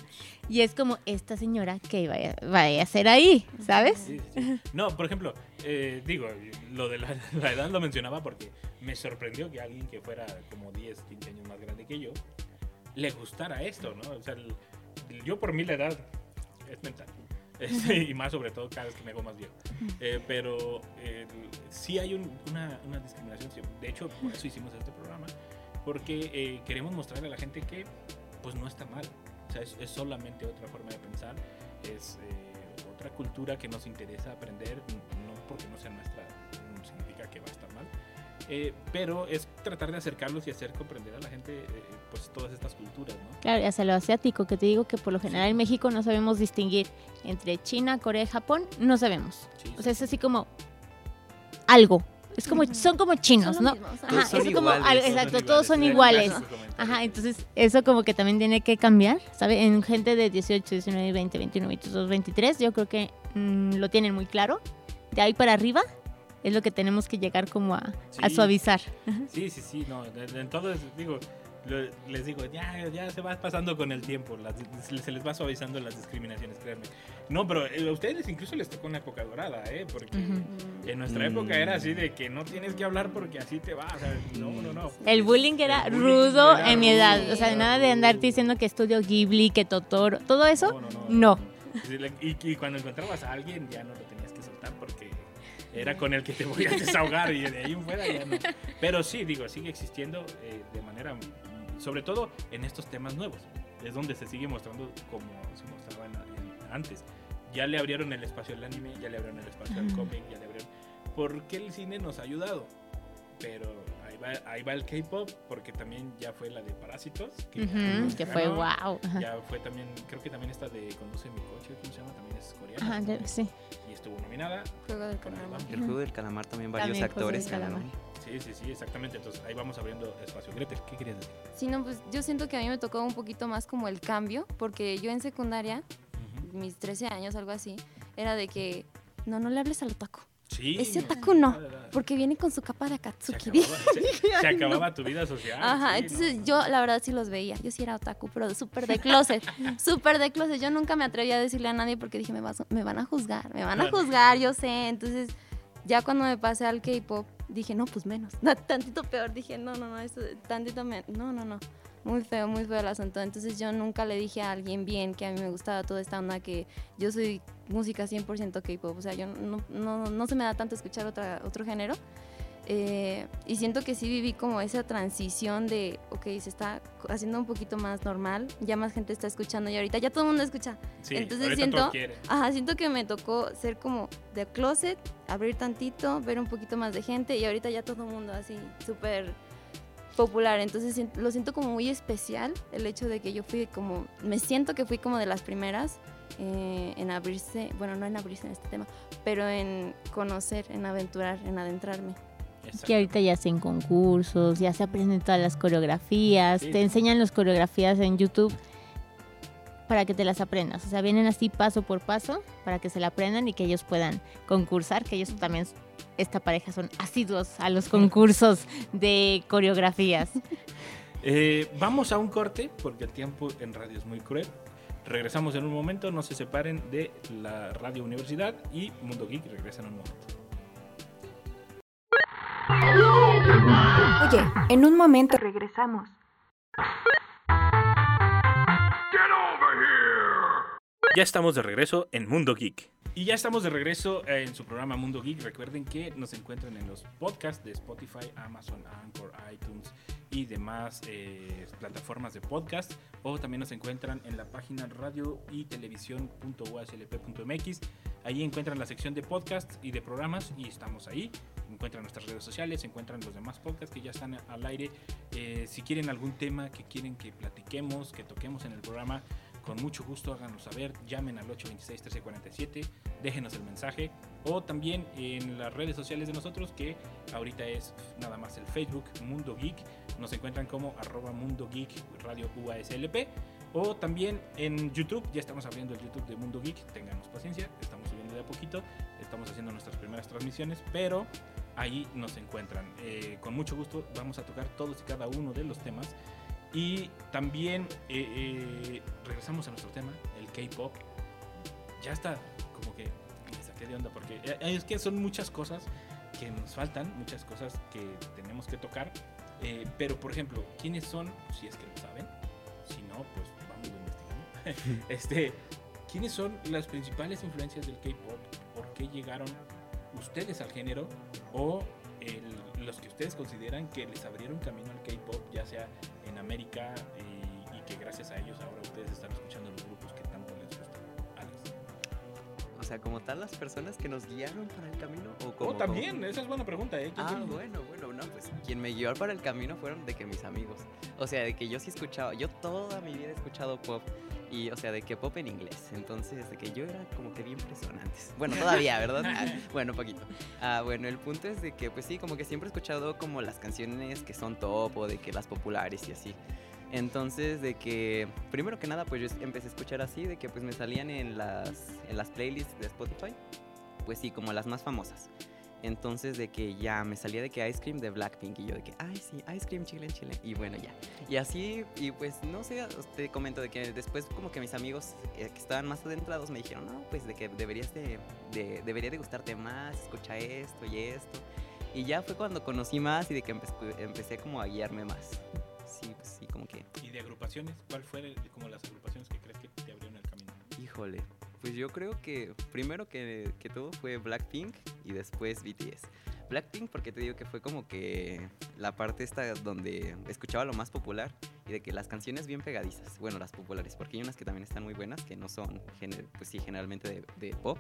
Y es como esta señora que vaya, vaya a hacer ahí, ¿sabes? Sí, sí, sí. No, por ejemplo, eh, digo, lo de la, la edad lo mencionaba porque me sorprendió que alguien que fuera como 10, 15 años más grande que yo le gustara esto, ¿no? O sea, el- yo por mí la edad es mental. Este, y más sobre todo cada vez que me hago más viejo. Eh, pero eh, sí hay un- una, una discriminación. De hecho, por eso hicimos este programa. Porque eh, queremos mostrarle a la gente que pues no está mal. O sea, es, es solamente otra forma de pensar. Es eh, otra cultura que nos interesa aprender. No porque no sea nuestra, no significa que va a estar mal. Eh, pero es tratar de acercarlos y hacer comprender a la gente eh, pues todas estas culturas, ¿no? Claro, y hacia lo asiático, que te digo que por lo general en México no sabemos distinguir entre China, Corea y Japón, no sabemos. Sí, O sea, es así como algo. Es como, son como chinos, Son ¿no? Ajá, Todos son es como, iguales. al- Todos son exacto, todos son Sí, iguales. Ajá, entonces eso como que también tiene que cambiar, ¿sabe? En gente de 18, 19, 20, 21, 22, 23, yo creo que mm, lo tienen muy claro. De ahí para arriba es lo que tenemos que llegar como a, a Sí. suavizar. Sí, sí, sí, no, entonces digo, les digo, ya, ya se va pasando con el tiempo, las- se les va suavizando las discriminaciones, créanme. No, pero eh, a ustedes incluso les tocó una época dorada, ¿eh? Porque Ujú. en nuestra época era así de que no tienes que hablar porque así te va, o sea, no, no, no. El bullying era El bullying rudo era en mi rudo, edad. O sea, nada de andarte diciendo que estudio Ghibli, que Totoro, todo eso. No, no, no. no. Y, y cuando encontrabas a alguien ya no lo tenías que soltar. porque era con el que te voy a desahogar y de ahí en fuera ya no. Pero sí, digo, sigue existiendo eh, de manera, mm, sobre todo en estos temas nuevos. Es donde se sigue mostrando como se mostraba en- en- antes. Ya le abrieron el espacio al anime, ya le abrieron el espacio al cómic, ya le abrieron... Porque el cine nos ha ayudado. Pero ahí va, ahí va el K-pop, porque también ya fue la de Parásitos. Que, Ujú, nos que fue wow. Ya fue también, creo que también esta de Conduce mi coche, ¿cómo se llama? También es coreana. Ajá, sí. Estuvo nominada. Juego del calamar. El juego del calamar también varios También actores. Calamar. ganaron. Sí, sí, sí, exactamente. Entonces ahí vamos abriendo espacio. Gretel, ¿qué querías decir? Sí, no, pues yo siento que a mí me tocó un poquito más como el cambio, porque yo en secundaria, mis 13 años, algo así, era de que, no, no le hables al otaku, Sí. ese otaku no, porque viene con su capa de se Akatsuki. acababa, se- no. acababa tu vida social. Ajá, sí, entonces ¿no? yo la verdad sí los veía. Yo sí era otaku, pero súper de closet. súper de closet. Yo nunca me atreví a decirle a nadie porque dije, me, vas- me van a juzgar, me van a juzgar, yo sé. Entonces, ya cuando me pasé al K-pop, dije, no, pues menos. No, tantito peor. Dije, no, no, no, esto, tantito menos. No, no, no. Muy feo, muy feo el asunto. Entonces, yo nunca le dije a alguien bien que a mí me gustaba toda esta onda, que yo soy música 100% K-pop. O sea, yo no, no, no se me da tanto escuchar otra, otro género. Eh, y siento que sí viví como esa transición de, ok, se está haciendo un poquito más normal, ya más gente está escuchando y ahorita ya todo el mundo escucha. Sí, entonces siento-. Ajá, siento que me tocó ser como de closet, abrir tantito, ver un poquito más de gente y ahorita ya todo el mundo así, súper popular. Entonces lo siento como muy especial el hecho de que yo fui como, me siento que fui como de las primeras eh, en abrirse, bueno, no en abrirse en este tema, pero en conocer, en aventurar, en adentrarme. Exacto. Que ahorita ya hacen concursos, ya se aprenden todas las coreografías, Sí. te enseñan las coreografías en YouTube para que te las aprendas. O sea, vienen así paso por paso para que se la aprendan y que ellos puedan concursar, que ellos también, esta pareja son asiduos a los concursos de coreografías. Eh, vamos a un corte porque el tiempo en radio es muy cruel. Regresamos en un momento, no se separen de la Radio Universidad y Mundo Geek regresa en un momento. Oye, en un momento regresamos. Ya estamos de regreso en Mundo Geek. Y ya estamos de regreso en su programa Mundo Geek. Recuerden que nos encuentran en los podcasts de Spotify, Amazon, Anchor, iTunes y demás eh, plataformas de podcast. O también nos encuentran en la página radio y televisión.uslp.mx. Ahí encuentran la sección de podcasts y de programas y estamos ahí. Encuentran nuestras redes sociales, encuentran los demás podcasts que ya están al aire. Eh, si quieren algún tema que quieren que platiquemos, que toquemos en el programa, con mucho gusto háganos saber, llamen al 826-1347, déjenos el mensaje o también en las redes sociales de nosotros que ahorita es nada más el Facebook Mundo Geek, nos encuentran como arroba Mundo Geek Radio UASLP o también en YouTube, ya estamos abriendo el YouTube de Mundo Geek, tengamos paciencia, estamos subiendo de a poquito, estamos haciendo nuestras primeras transmisiones, pero ahí nos encuentran. Eh, con mucho gusto vamos a tocar todos y cada uno de los temas y también eh, eh, regresamos a nuestro tema, el K-pop. Ya está, como que me saqué de onda porque eh, es que son muchas cosas que nos faltan, muchas cosas que tenemos que tocar. Eh, pero, por ejemplo, ¿quiénes son? Si es que lo saben. Si no, pues vamos investigando. este, ¿Quiénes son las principales influencias del K-pop? ¿Por qué llegaron ustedes al género? ¿O el- los que ustedes consideran que les abrieron camino al K-pop, ya sea en América y, y que gracias a ellos ahora ustedes están escuchando los grupos que tanto les gustan? Alex. O sea, como tal, las personas que nos guiaron para el camino. O como, Oh, también, esa es buena pregunta, ¿eh? ¿Quién Ah, bueno, bueno, no, pues quien me guió para el camino fueron de que mis amigos. O sea, de que yo sí escuchaba, yo toda mi vida he escuchado pop. Y, o sea, de que pop en inglés. Entonces, de que yo era como que bien impresionante antes. Bueno, todavía, ¿verdad? Ah, bueno, poquito. Ah, bueno, el punto es de que, pues sí, como que siempre he escuchado como las canciones que son top o de que las populares y así. Entonces, de que, primero que nada, pues yo empecé a escuchar así, de que pues me salían en las, en las playlists de Spotify. Pues sí, como las más famosas. Entonces de que ya me salía de que Ice Cream de Blackpink y yo de que, ay sí, Ice Cream Chile, Chile. Y bueno, ya. Y así, y pues no sé, te comento de que después como que mis amigos eh, que estaban más adentrados me dijeron, no, pues de que deberías de, de- debería de gustarte más, escucha esto y esto. Y ya fue cuando conocí más y de que empe- empecé como a guiarme más. Sí, pues sí, como que, ¿Y de agrupaciones? ¿Cuál fue el- como las agrupaciones que crees que te abrieron el camino? híjole. Pues yo creo que primero que, que todo fue Blackpink y después BTS. Blackpink porque te digo que fue como que la parte esta donde escuchaba lo más popular y de que las canciones bien pegadizas, bueno, las populares, porque hay unas que también están muy buenas, que no son, pues sí, generalmente de, de pop.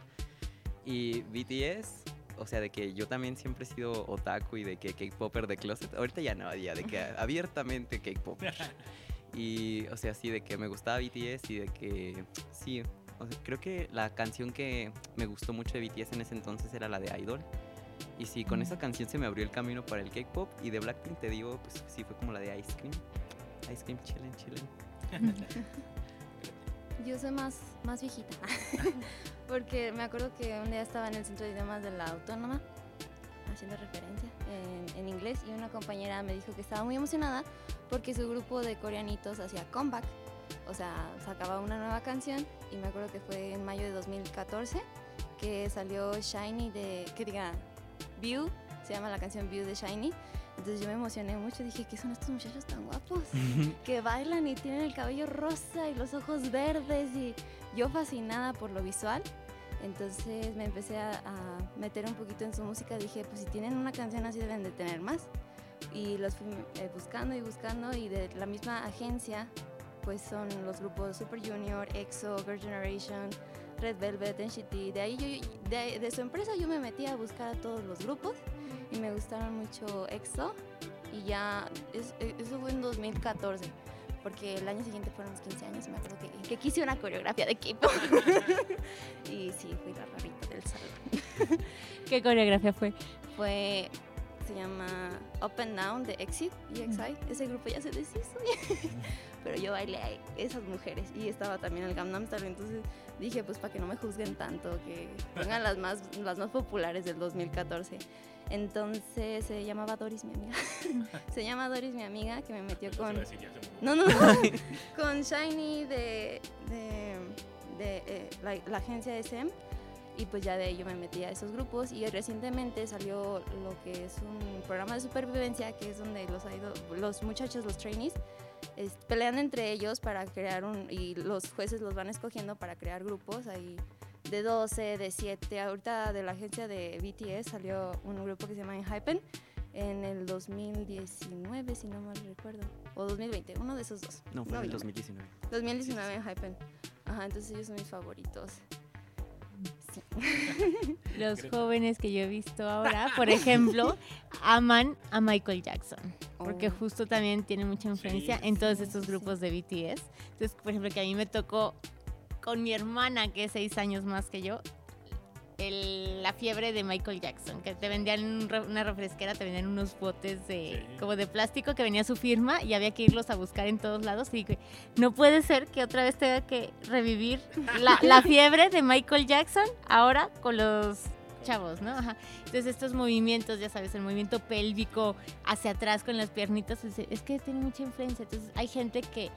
Y BTS, o sea, de que yo también siempre he sido otaku y de que K-Popper de closet, ahorita ya no, ya de que abiertamente K-Popper. Y, o sea, sí, de que me gustaba BTS y de que, sí, o sea, creo que la canción que me gustó mucho de BTS en ese entonces era la de Idol. Y sí, con esa canción se me abrió el camino para el K-pop. Y de Blackpink te digo, pues sí, fue como la de Ice Cream. Ice Cream, chillen, chillen. Yo soy más, más viejita. Porque me acuerdo que un día estaba en el centro de idiomas de la Autónoma haciendo referencia en, en inglés y una compañera me dijo que estaba muy emocionada porque su grupo de coreanitos hacía comeback. O sea, sacaba una nueva canción y me acuerdo que fue en mayo de 2014 que salió Shiny de, que diga, View, se llama la canción View de Shiny. Entonces yo me emocioné mucho, dije, ¿qué son estos muchachos tan guapos? que bailan y tienen el cabello rosa y los ojos verdes y yo fascinada por lo visual. Entonces me empecé a, a meter un poquito en su música, dije, pues si tienen una canción así deben de tener más. Y los fui eh, buscando y buscando y de la misma agencia, pues son los grupos Super Junior, EXO, Girl Generation, Red Velvet, NCT. De ahí yo, de, de su empresa yo me metí a buscar a todos los grupos y me gustaron mucho EXO y ya, es- eso fue en 2014, porque el año siguiente fueron los 15 años, me acuerdo que, que quise una coreografía de K-pop. y sí, fui la rarita del salón. ¿Qué coreografía fue? Fue, se llama Up and Down de Exit y EXI, ese grupo ya se deshizo, pero yo bailé a esas mujeres y estaba también el Gangnam Style, entonces dije, pues para que no me juzguen tanto, que pongan las más, las más populares del 2014. Entonces se llamaba Doris, mi amiga. se llama Doris, mi amiga, que me metió con. No, no, no. con Shiny de, de, de, eh, la, la agencia SM. Y pues ya de ahí yo me metí a esos grupos. Y recientemente salió lo que es un programa de supervivencia, que es donde los, los muchachos, los trainees, es- pelean entre ellos para crear un. Y los jueces los van escogiendo para crear grupos. Ahí de 12, de 7. Ahorita de la agencia de BTS salió un grupo que se llama Enhypen en el 2019, si no mal recuerdo. O 2020, uno de esos dos. No, fue en el yo- 2019. 2019 en Hypen. Ajá, entonces ellos son mis favoritos. Sí. Los jóvenes que yo he visto ahora, por ejemplo, aman a Michael Jackson. Porque Oh. justo también tiene mucha influencia en todos sí, estos sí, grupos de BTS. Entonces, por ejemplo, que a mí me tocó con mi hermana, que es seis años más que yo, el- la fiebre de Michael Jackson, que te vendían una refresquera, te vendían unos botes de, Sí. como de plástico que venía su firma y había que irlos a buscar en todos lados. Y dije, no puede ser que otra vez tenga que revivir la, la fiebre de Michael Jackson ahora con los chavos, ¿no? Ajá. Entonces estos movimientos, ya sabes, el movimiento pélvico hacia atrás con las piernitas, es, es que tiene mucha influencia. Entonces hay gente que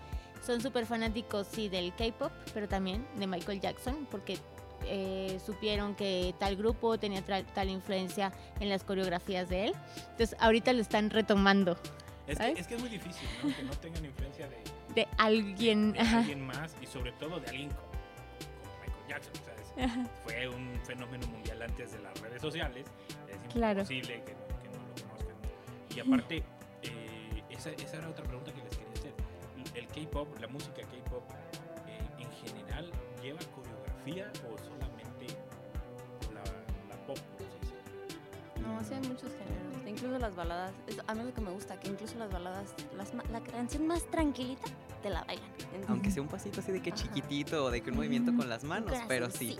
son súper fanáticos, sí, del K-pop, pero también de Michael Jackson, porque eh, supieron que tal grupo tenía tal influencia en las coreografías de él. Entonces ahorita lo están retomando Es que, ¿sabes? es que es muy difícil, ¿no? Que no tengan influencia de, de alguien. de alguien más y sobre todo de alguien como, como Michael Jackson. O sea, es- Ajá. fue un fenómeno mundial antes de las redes sociales. Es Claro. imposible que, no, que no lo conozcan. Y aparte, eh, esa, esa era otra pregunta que les quería hacer. ¿El K-pop, la música K-pop, eh, en general, lleva coreografía o solamente la, la pop, por así decirlo? No, sí hay muchos géneros. Incluso las baladas. es- a mí lo que me gusta, que incluso las baladas, las la canción más tranquilita, te la bailan. Entonces, Aunque sea un pasito así de que Ajá. chiquitito o de que un movimiento con las manos, pero sí.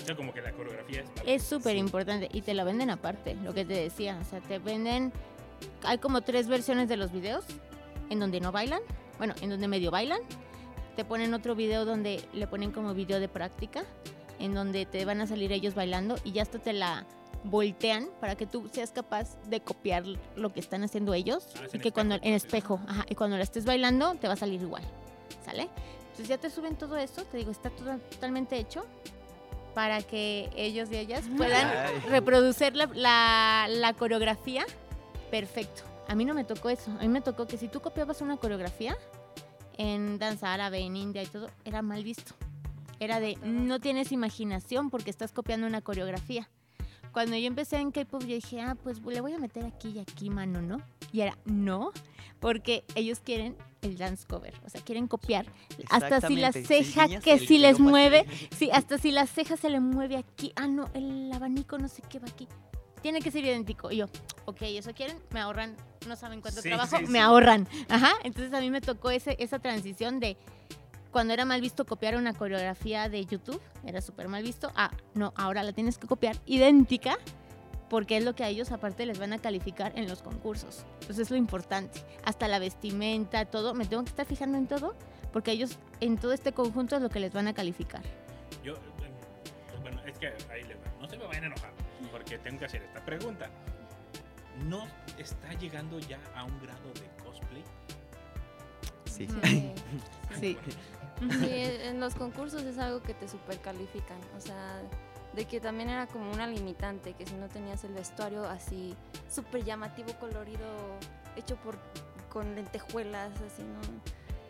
O sea, como que la coreografía es... Es súper importante y te lo venden aparte, lo que te decía. O sea, te venden. Hay como tres versiones de los videos en donde no bailan, bueno, en donde medio bailan. Te ponen otro video donde le ponen como video de práctica, en donde te van a salir ellos bailando y ya hasta te la voltean para que tú seas capaz de copiar lo que están haciendo ellos Ah, es y que cuando en espejo, ajá, y cuando la estés bailando te va a salir igual, ¿sale? Entonces ya te suben todo eso, te digo, está todo totalmente hecho para que ellos y ellas puedan Ay. reproducir la, la- la coreografía perfecto. A mí no me tocó eso. A mí me tocó que si tú copiabas una coreografía en danza árabe, en India y todo, era mal visto. era de no tienes imaginación porque estás copiando una coreografía. Cuando yo empecé en K-pop, yo dije, ah, pues le voy a meter aquí y aquí mano, ¿no? Y era, no, porque ellos quieren el dance cover, o sea, quieren copiar. Hasta si la ceja que si les mueve, sí, hasta si la ceja se le mueve aquí, ah, no, el abanico no sé qué va aquí. Tiene que ser idéntico. Y yo, ok, eso quieren, me ahorran, no saben cuánto Sí, trabajo, sí, me sí. ahorran. Ajá, entonces a mí me tocó ese, esa transición de cuando era mal visto copiar una coreografía de YouTube, era súper mal visto. Ah, no, ahora la tienes que copiar idéntica porque es lo que a ellos aparte les van a calificar en los concursos. Entonces es lo importante. Hasta la vestimenta, todo, me tengo que estar fijando en todo porque ellos en todo este conjunto es lo que les van a calificar. Yo, eh, bueno, es que ahí le va. No se me vayan a enojar, porque tengo que hacer esta pregunta. ¿No está llegando ya a un grado de cosplay? Sí. Sí. Sí. Sí, en los concursos es algo que te supercalifican, o sea, de que también era como una limitante, que si no tenías el vestuario así súper llamativo, colorido, hecho por con lentejuelas, así, ¿no?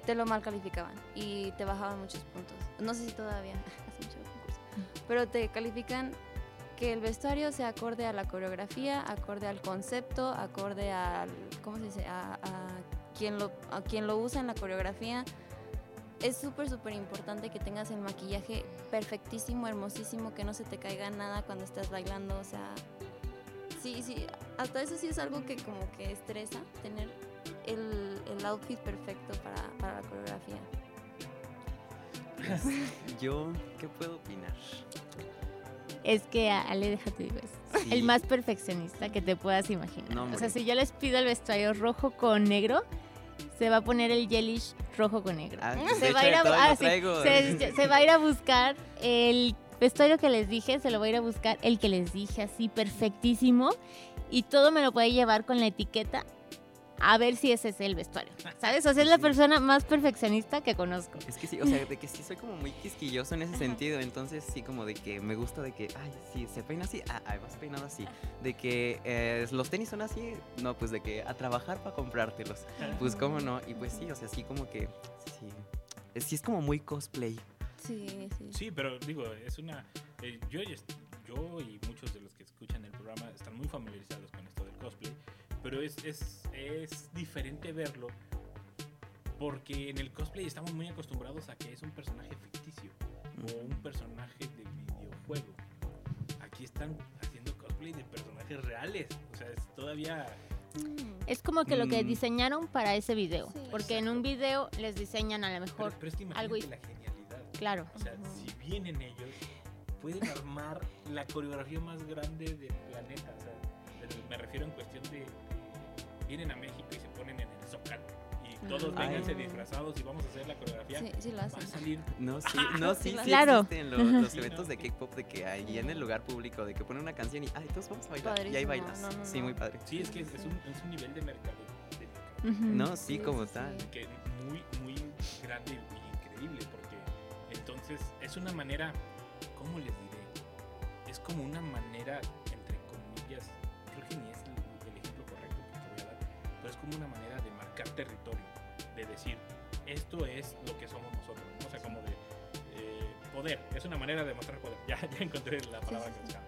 Te lo mal calificaban y te bajaban muchos puntos. No sé si todavía, hace mucho concurso, pero te califican que el vestuario sea acorde a la coreografía, acorde al concepto, acorde al, ¿cómo se dice? A, quien lo, a quien lo usa en la coreografía. Es súper, súper importante que tengas el maquillaje perfectísimo, hermosísimo, que no se te caiga nada cuando estás bailando. O sea, sí, sí, hasta eso sí es algo que como que estresa, tener el, el outfit perfecto para, para la coreografía. Yo, ¿qué puedo opinar? Es que Ale, déjate digo, es Sí. el más perfeccionista que te puedas imaginar. No, o sea, si yo les pido el vestuario rojo con negro, se va a poner el yellow rojo con negro. Ah, se, va a ir a, todavía ah, lo sí, traigo. se- se va a ir a buscar el vestuario que les dije, se lo va a ir a buscar el que les dije así perfectísimo y todo me lo puede llevar con la etiqueta a ver si ese es el vestuario. ¿Sabes? O sea, es la persona más perfeccionista que conozco. Es que sí, o sea, de que sí soy como muy quisquilloso en ese sentido, entonces sí como de que me gusta de que, ay, sí, se peina así, ah, ay, vas peinado así, de que eh, los tenis son así, no, pues de que a trabajar para comprártelos, pues cómo no, y pues sí, o sea, sí como que, sí, es, sí es como muy cosplay. Sí, sí. Sí, pero digo, es una... eh, yo, yo y muchos de los que escuchan el programa están muy familiarizados con esto del cosplay, pero es, es, es diferente verlo porque en el cosplay estamos muy acostumbrados a que es un personaje ficticio o un personaje de videojuego. Aquí están haciendo cosplay de personajes reales, o sea, es todavía... Es como que lo que Mm. diseñaron para ese video. Sí. porque en un video les diseñan a lo Pero, mejor, pero es que algo imagínate la genialidad. claro. O sea, si vienen ellos, pueden armar la coreografía más grande del planeta. O sea, pero me refiero en cuestión de- vienen a México y se ponen en el Zócalo y todos Ay. vénganse disfrazados y vamos a hacer la coreografía. Sí, sí lo Va a hacen. salir No, sí, no, sí, sí Claro. existen lo- los, Sí, eventos no. de K-pop de que ahí en el lugar público, de que ponen una canción y, ay, todos vamos a bailar, y ahí bailas. no, no, sí, muy padre. Sí, es que es, es un, es un nivel de mercado, de mercado Ujú. No, sí, Sí, como sí, tal. que muy, muy grande y increíble, porque entonces es una manera, ¿cómo les diré? Es como una manera, entre comillas, creo que ni es pero es como una manera de marcar territorio, de decir, esto es lo que somos nosotros, ¿no? O sea, como de eh, poder, es una manera de mostrar poder, ya, ya encontré la palabra que buscaba.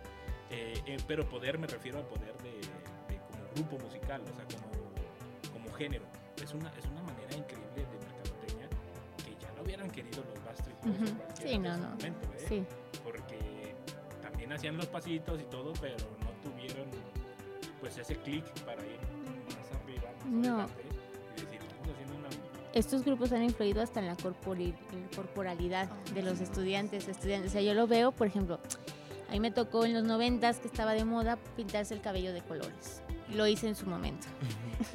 Eh, eh, pero poder me refiero al poder de, de como grupo musical, o sea, como, como género. Es una, es una manera increíble de mercadotecnia que ya no hubieran querido los Backstreet Boys Ujú. cualquiera Sí, no, no. momento, ¿eh? Sí. Porque también hacían los pasitos y todo, pero no tuvieron pues ese clic para ir No. y decir, una... Estos grupos han influido hasta en la corporalidad de los estudiantes, estudiantes. O sea, yo lo veo, por ejemplo, a mí me tocó en los noventas que estaba de moda pintarse el cabello de colores. Lo hice en su momento.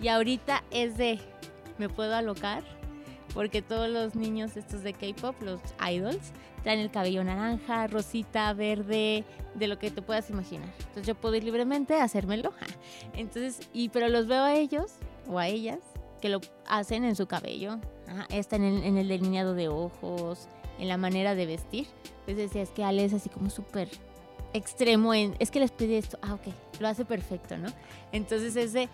Y ahorita es de, me puedo alocar, porque todos los niños estos de K-pop, los idols, traen el cabello naranja, rosita, verde, de lo que te puedas imaginar. Entonces yo puedo ir libremente a hacérmelo. Entonces, y pero los veo a ellos o a ellas que lo hacen en su cabello, está en el, en el delineado de ojos, en la manera de vestir. Entonces decía, es que Ale es así como súper extremo en, es que les pedí esto, ah, ok, lo hace perfecto, ¿no? Entonces ese,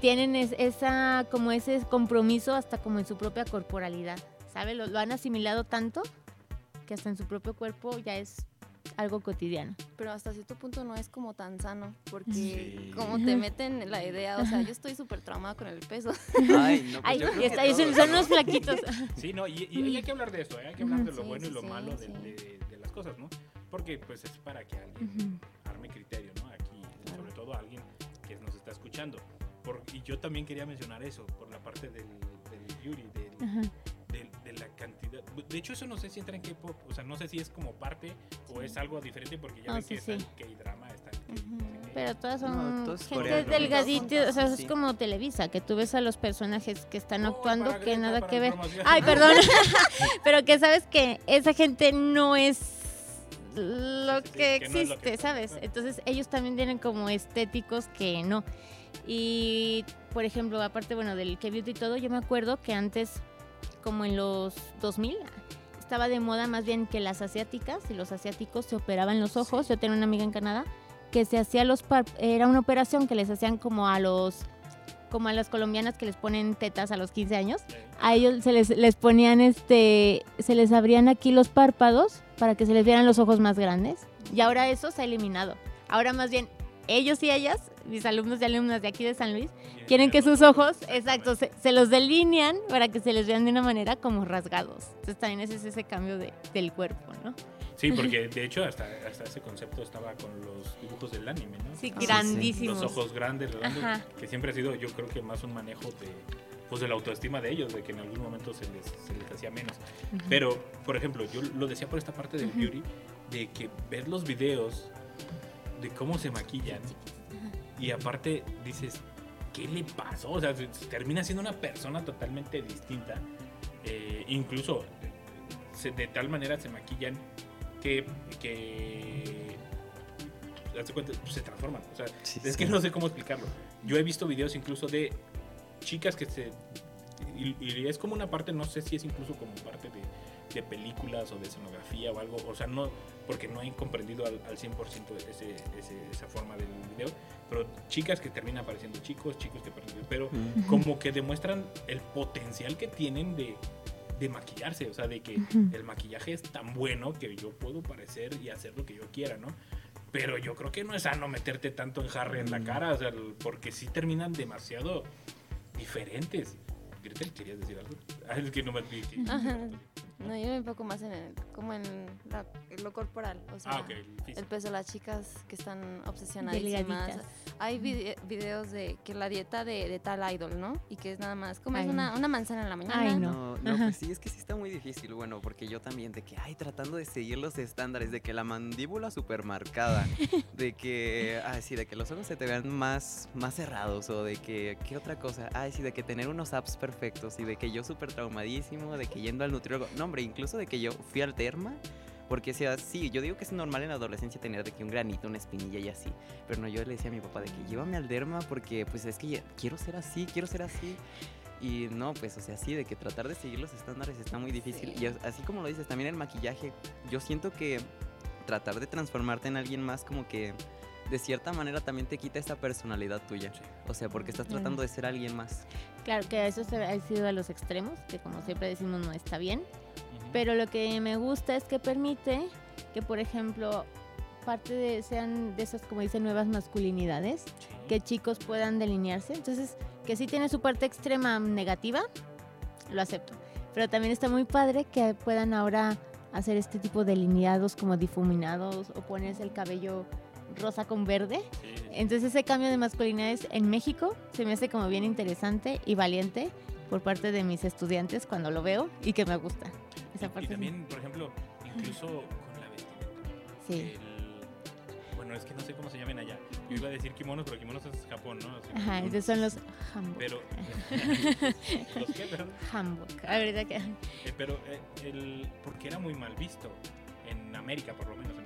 tienen es- esa, como ese compromiso hasta como en su propia corporalidad, ¿sabe? Lo han asimilado tanto que hasta en su propio cuerpo ya es algo cotidiano. Pero hasta cierto punto no es como tan sano, porque Sí. como te meten la idea, o sea, yo estoy súper traumada con el peso. Ay, no, pues Ay, yo creo y que está, son, todos, son ¿no? unos flaquitos. Sí, no, y, y hay que hablar de eso, ¿eh? hay que hablar de lo Sí, bueno y lo sí, malo de, sí. de- de las cosas, ¿no? Porque pues es para que alguien arme criterio, ¿no? Aquí, sobre todo alguien que nos está escuchando. Por- y yo también quería mencionar eso, por la parte del, del Yuri, del, cantidad. De hecho, eso no sé si entra en K-pop, o sea, no sé si es como parte o es algo diferente, porque ya Ah, ven sí, que está sí. el K-drama, está el K- Ujú. no sé qué. Pero todas No, son gente coreano. delgadita, o sea, Sí. es como Televisa, que tú ves a los personajes que están Oh, actuando que Greta, nada que ver. Ay, perdón. Pero que sabes que esa gente no es lo Sí, sí, sí, que que no existe, que está, ¿sabes? Entonces ellos también tienen como estéticos que no. Y, por ejemplo, aparte, bueno, del K-Beauty y todo, yo me acuerdo que antes, como en los 2000, estaba de moda más bien que las asiáticas y los asiáticos se operaban los ojos. Yo tenía una amiga en Canadá que se hacía los par- era una operación que les hacían como a los como a las colombianas que les ponen tetas a los 15 años. A ellos se les, les ponían este se les abrían aquí los párpados para que se les vieran los ojos más grandes. Y ahora eso se ha eliminado. Ahora más bien ellos y ellas, mis alumnos y alumnas de aquí de San Luis, quieren que sus ojos, exacto, se, se los delinean para que se les vean de una manera como rasgados. Entonces también ese es ese cambio de- del cuerpo, ¿no? Sí, porque de hecho hasta, hasta ese concepto estaba con los dibujos del anime, ¿no? Sí, sí. grandísimos. Los ojos grandes, redondos, Ajá. que siempre ha sido yo creo que más un manejo de, pues, de la autoestima de ellos, de que en algún momento se les, se les hacía menos. Pero, por ejemplo, yo lo decía por esta parte del beauty, de que ver los videos de cómo se maquillan y aparte dices, ¿qué le pasó? O sea, se- se termina siendo una persona totalmente distinta. Eh, incluso se- de tal manera se maquillan que, que hazte cuenta, pues, se transforman. O sea, Sí, es sí. que no sé cómo explicarlo. Yo he visto videos incluso de chicas que se... Y, y es como una parte, no sé si es incluso como parte de, de películas o de escenografía o algo. O sea, no, porque no he comprendido al, al 100% ese, ese- esa forma del video. Pero chicas que terminan apareciendo chicos, chicos que aparecen... Pero como que demuestran el potencial que tienen de, de maquillarse, o sea, de que Ujú. el maquillaje es tan bueno que yo puedo parecer y hacer lo que yo quiera, ¿no? Pero yo creo que no es sano meterte tanto en jarre en la cara, o sea, porque sí terminan demasiado diferentes. Gretel, ¿querías decir algo? Ah, es que no me... No, yo me enfoco más en el, como en, la- lo corporal, o sea, Ah, ok, el peso, las chicas que están obsesionadísimas. Delgaditas. Hay vide- videos de que la dieta de, de tal idol, ¿no? Y que es nada más, comes una, una manzana en la mañana. Ay, No, no, pues sí, es que sí está muy difícil, bueno, porque yo también, de que, ay, tratando de seguir los estándares, de que la mandíbula súper marcada, de que, ay, sí, de que los ojos se te vean más, más cerrados, o de que, ¿qué otra cosa? Ay, sí, de que tener unos apps perfectos, y de que yo súper traumadísimo, de que yendo al nutriólogo, no, incluso de que yo fui al derma, porque sea, sí, yo digo que es normal en la adolescencia tener de que un granito, una espinilla y así. Pero no, yo le decía a mi papá de que llévame al derma porque pues es que quiero ser así, quiero ser así. Y no, pues o sea, sí, de que tratar de seguir los estándares está muy difícil. Y as- así como lo dices, también el maquillaje, yo siento que tratar de transformarte en alguien más como que de cierta manera también te quita esa personalidad tuya. Sí. O sea, porque estás tratando de ser alguien más. Claro que eso se ha sido a los extremos, que como siempre decimos no está bien. Pero lo que me gusta es que permite que, por ejemplo, parte de sean de esas, como dicen, nuevas masculinidades, Sí. que chicos puedan delinearse. Entonces, que sí tiene su parte extrema negativa, lo acepto. Pero también está muy padre que puedan ahora hacer este tipo de delineados como difuminados o ponerse el cabello rosa con verde. Sí. Entonces ese cambio de masculinidades en México se me hace como bien interesante y valiente por parte de mis estudiantes cuando lo veo y que me gusta. Esa Y- parte y es- también, por ejemplo, incluso con la vestimenta. Sí. El- bueno, es que no sé cómo se llaman allá. Yo iba a decir kimonos, pero kimonos es Japón, ¿no? Así Ajá, esos son los hanbok. Pero. ¿Los qué? Perdón. Hanbok. A ver, que... Eh, pero eh, el, porque era muy mal visto en América, por lo menos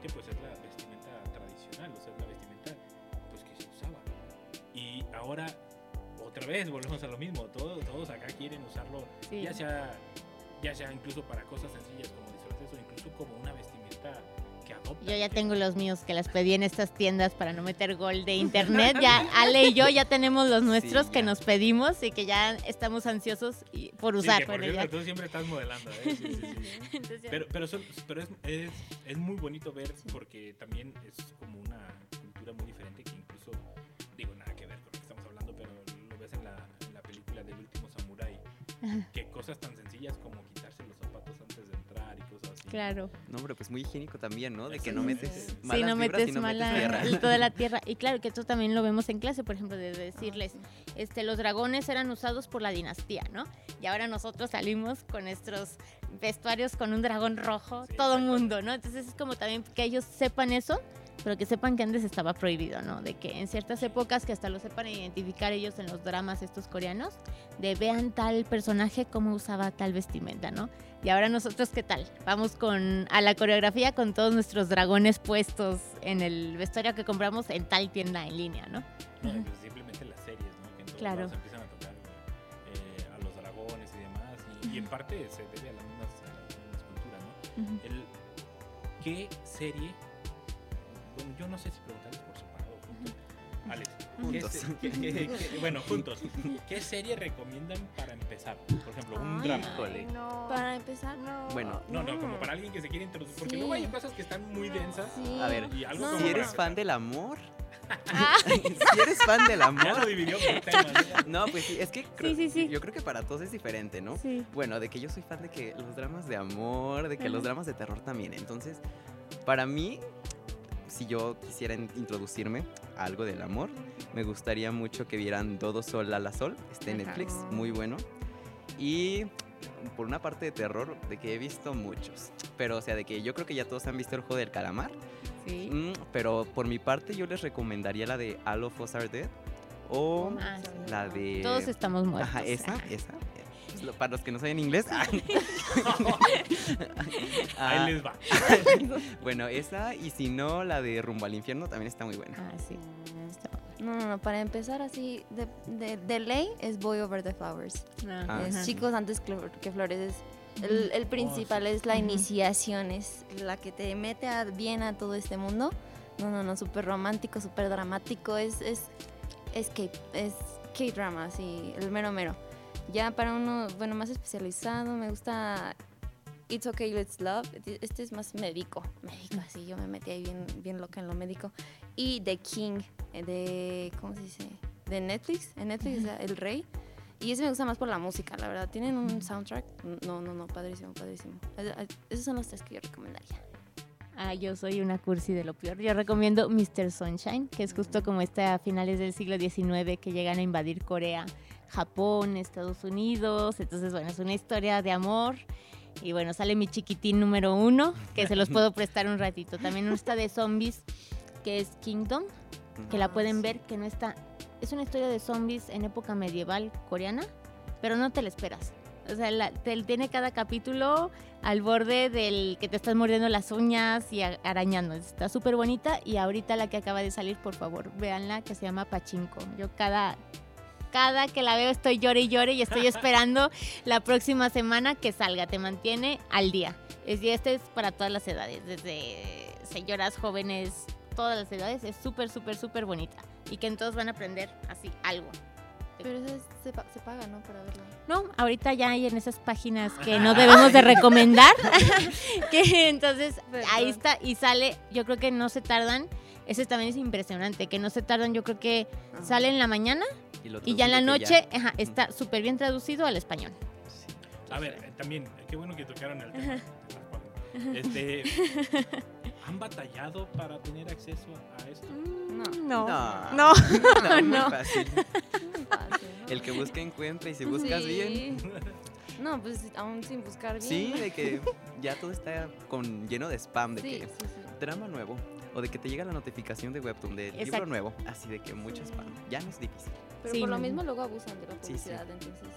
Oriente, pues es la vestimenta tradicional, o sea, es la vestimenta pues, que se usaba. Y ahora, otra vez, volvemos a lo mismo. Todos, todos acá quieren usarlo, Sí. ya, sea, ya sea incluso para cosas sencillas como disfraces o incluso como una vestimenta que adoptan. Yo ya tengo los míos que las pedí en estas tiendas para no meter gol de internet. Ya Ale y yo ya tenemos los nuestros Sí, que ya. nos pedimos y que ya estamos ansiosos por Sí, usar. que por cierto, ya. tú siempre estás modelando, ¿eh? Sí, sí, sí. Entonces Pero, pero, son- pero es, es, es muy bonito ver porque también es como una cultura muy diferente que incluso, digo, nada que ver con lo que estamos hablando, pero lo ves en la, en la película del último samurái, que cosas tan sencillas como Claro. No, hombre, pues muy higiénico también, ¿no? De que no metes malas Sí, no metes y no mala tierra. el- toda la tierra. Y claro que esto también lo vemos en clase, por ejemplo, de decirles, este, los dragones eran usados por la dinastía, ¿no? Y ahora nosotros salimos con nuestros vestuarios con un dragón rojo, Sí, todo exacto. mundo, ¿no? Entonces es como también que ellos sepan eso, pero que sepan que antes estaba prohibido, ¿no? De que en ciertas épocas que hasta lo sepan identificar ellos en los dramas estos coreanos, de vean tal personaje cómo usaba tal vestimenta, ¿no? Y ahora nosotros, ¿qué tal? Vamos con a la coreografía con todos nuestros dragones puestos en el vestuario que compramos en tal tienda en línea, ¿no? No, pues simplemente las series, ¿no? Que en todos Claro. empiezan a tocar eh, a los dragones y demás. Y, y en parte se debe a las mismas, culturas, ¿no? Ujú. El, ¿Qué serie? Bueno, yo no sé si preguntarles por separado o juntos. Alex, ¿qué Juntos. se- qué- qué- qué- bueno, juntos. ¿Qué serie recomiendan para empezar? Por ejemplo, un Ay, drama. Para empezar, no. Bueno. No, no, como para alguien que se quiere introducir. Porque Sí. luego hay cosas que están muy densas. Sí. A ver, Y algo No. como Si eres fan del amor, Ah, si eres fan del Ya lo amor, dividió por temas. ¿eh? no, pues sí, es que creo- sí, sí. yo creo que para todos es diferente, ¿no? sí. Bueno, de que yo soy fan de que los dramas de amor, de que los dramas de terror también. Entonces, para mí, si yo quisiera in- introducirme a algo del amor, me gustaría mucho que vieran Todo Sol a la Sol, este en. Netflix, muy bueno. Y por una parte de terror, de que he visto muchos. Pero, o sea, de que yo creo que ya todos han visto el juego del calamar. Sí. Mm, pero por mi parte, yo les recomendaría la de All of Us Are Dead. O Ah, sí. la de. Todos estamos muertos. Ajá, esa, Ajá. esa. Lo- Para los que no saben inglés. Ah, Ahí les va. bueno, esa y si no, la de Rumbo al Infierno también está muy buena. Ah, sí. Está- No, no, no, para empezar así, de, de, de ley es Boy Over the Flowers. Ah, es chicos antes que flores. Es el, el principal es la iniciación, es la que te mete a- bien a todo este mundo. No, no, no, súper romántico, súper dramático. Es, es, es es K-drama, sí, el mero mero. Ya para uno, bueno, más especializado, me gusta It's Okay, Let's Love. Este es más médico, médico, así yo me metí ahí bien, bien loca en lo médico. Y The King, eh, de, ¿cómo se dice? De Netflix, en Netflix, El Rey. Y ese me gusta más por la música, la verdad. ¿Tienen un soundtrack? No, no, no, padrísimo, padrísimo. Es- es- Esos son los tres que yo recomendaría. Ah, yo soy una cursi de lo peor. Yo recomiendo Mr. Sunshine, que es justo como está a finales del siglo XIX que llegan a invadir Corea, Japón, Estados Unidos. Entonces, bueno, es una historia de amor. Y bueno, sale mi chiquitín número uno, que se los puedo prestar un ratito. También está de zombies, que es Kingdom, que la pueden ver, que no está... Es una historia de zombies en época medieval coreana, pero no te la esperas. O sea, la- te- tiene cada capítulo al borde del que te estás mordiendo las uñas y arañando. Está súper bonita y ahorita la que acaba de salir, por favor, véanla, que se llama Pachinko. Yo cada, cada que la veo estoy llore y llore y estoy esperando la próxima semana que salga. Te mantiene al día. Es, y este es para todas las edades, desde señoras, jóvenes, todas las edades. Es súper, súper, súper bonita. Y que en todos van a aprender así algo. Pero eso es- se, pa- se paga, ¿no? Para verlo. No, ahorita ya hay en esas páginas que no debemos de recomendar. que entonces ahí está y sale, yo creo que no se tardan. Ese también es impresionante, que no se tardan, yo creo que sale en la mañana y ya en la noche ajá, está súper bien traducido al español. Sí. A ver, eh, también, qué bueno que tocaron el tema. Este, ¿Han batallado para tener acceso a esto? No. No. No. No. No, muy No. fácil. Muy fácil, ¿no? El que busca encuentra y si buscas bien. Sí. No, pues aún sin buscar bien. Sí, de que ya todo está con lleno de spam, de Sí, que sí, sí. drama nuevo o de que te llega la notificación de Webtoon del libro Exacto. nuevo, así de que mucho spam. Ya no es difícil. Pero Sí, por lo mismo luego abusan de la Sí, sí. publicidad, entonces.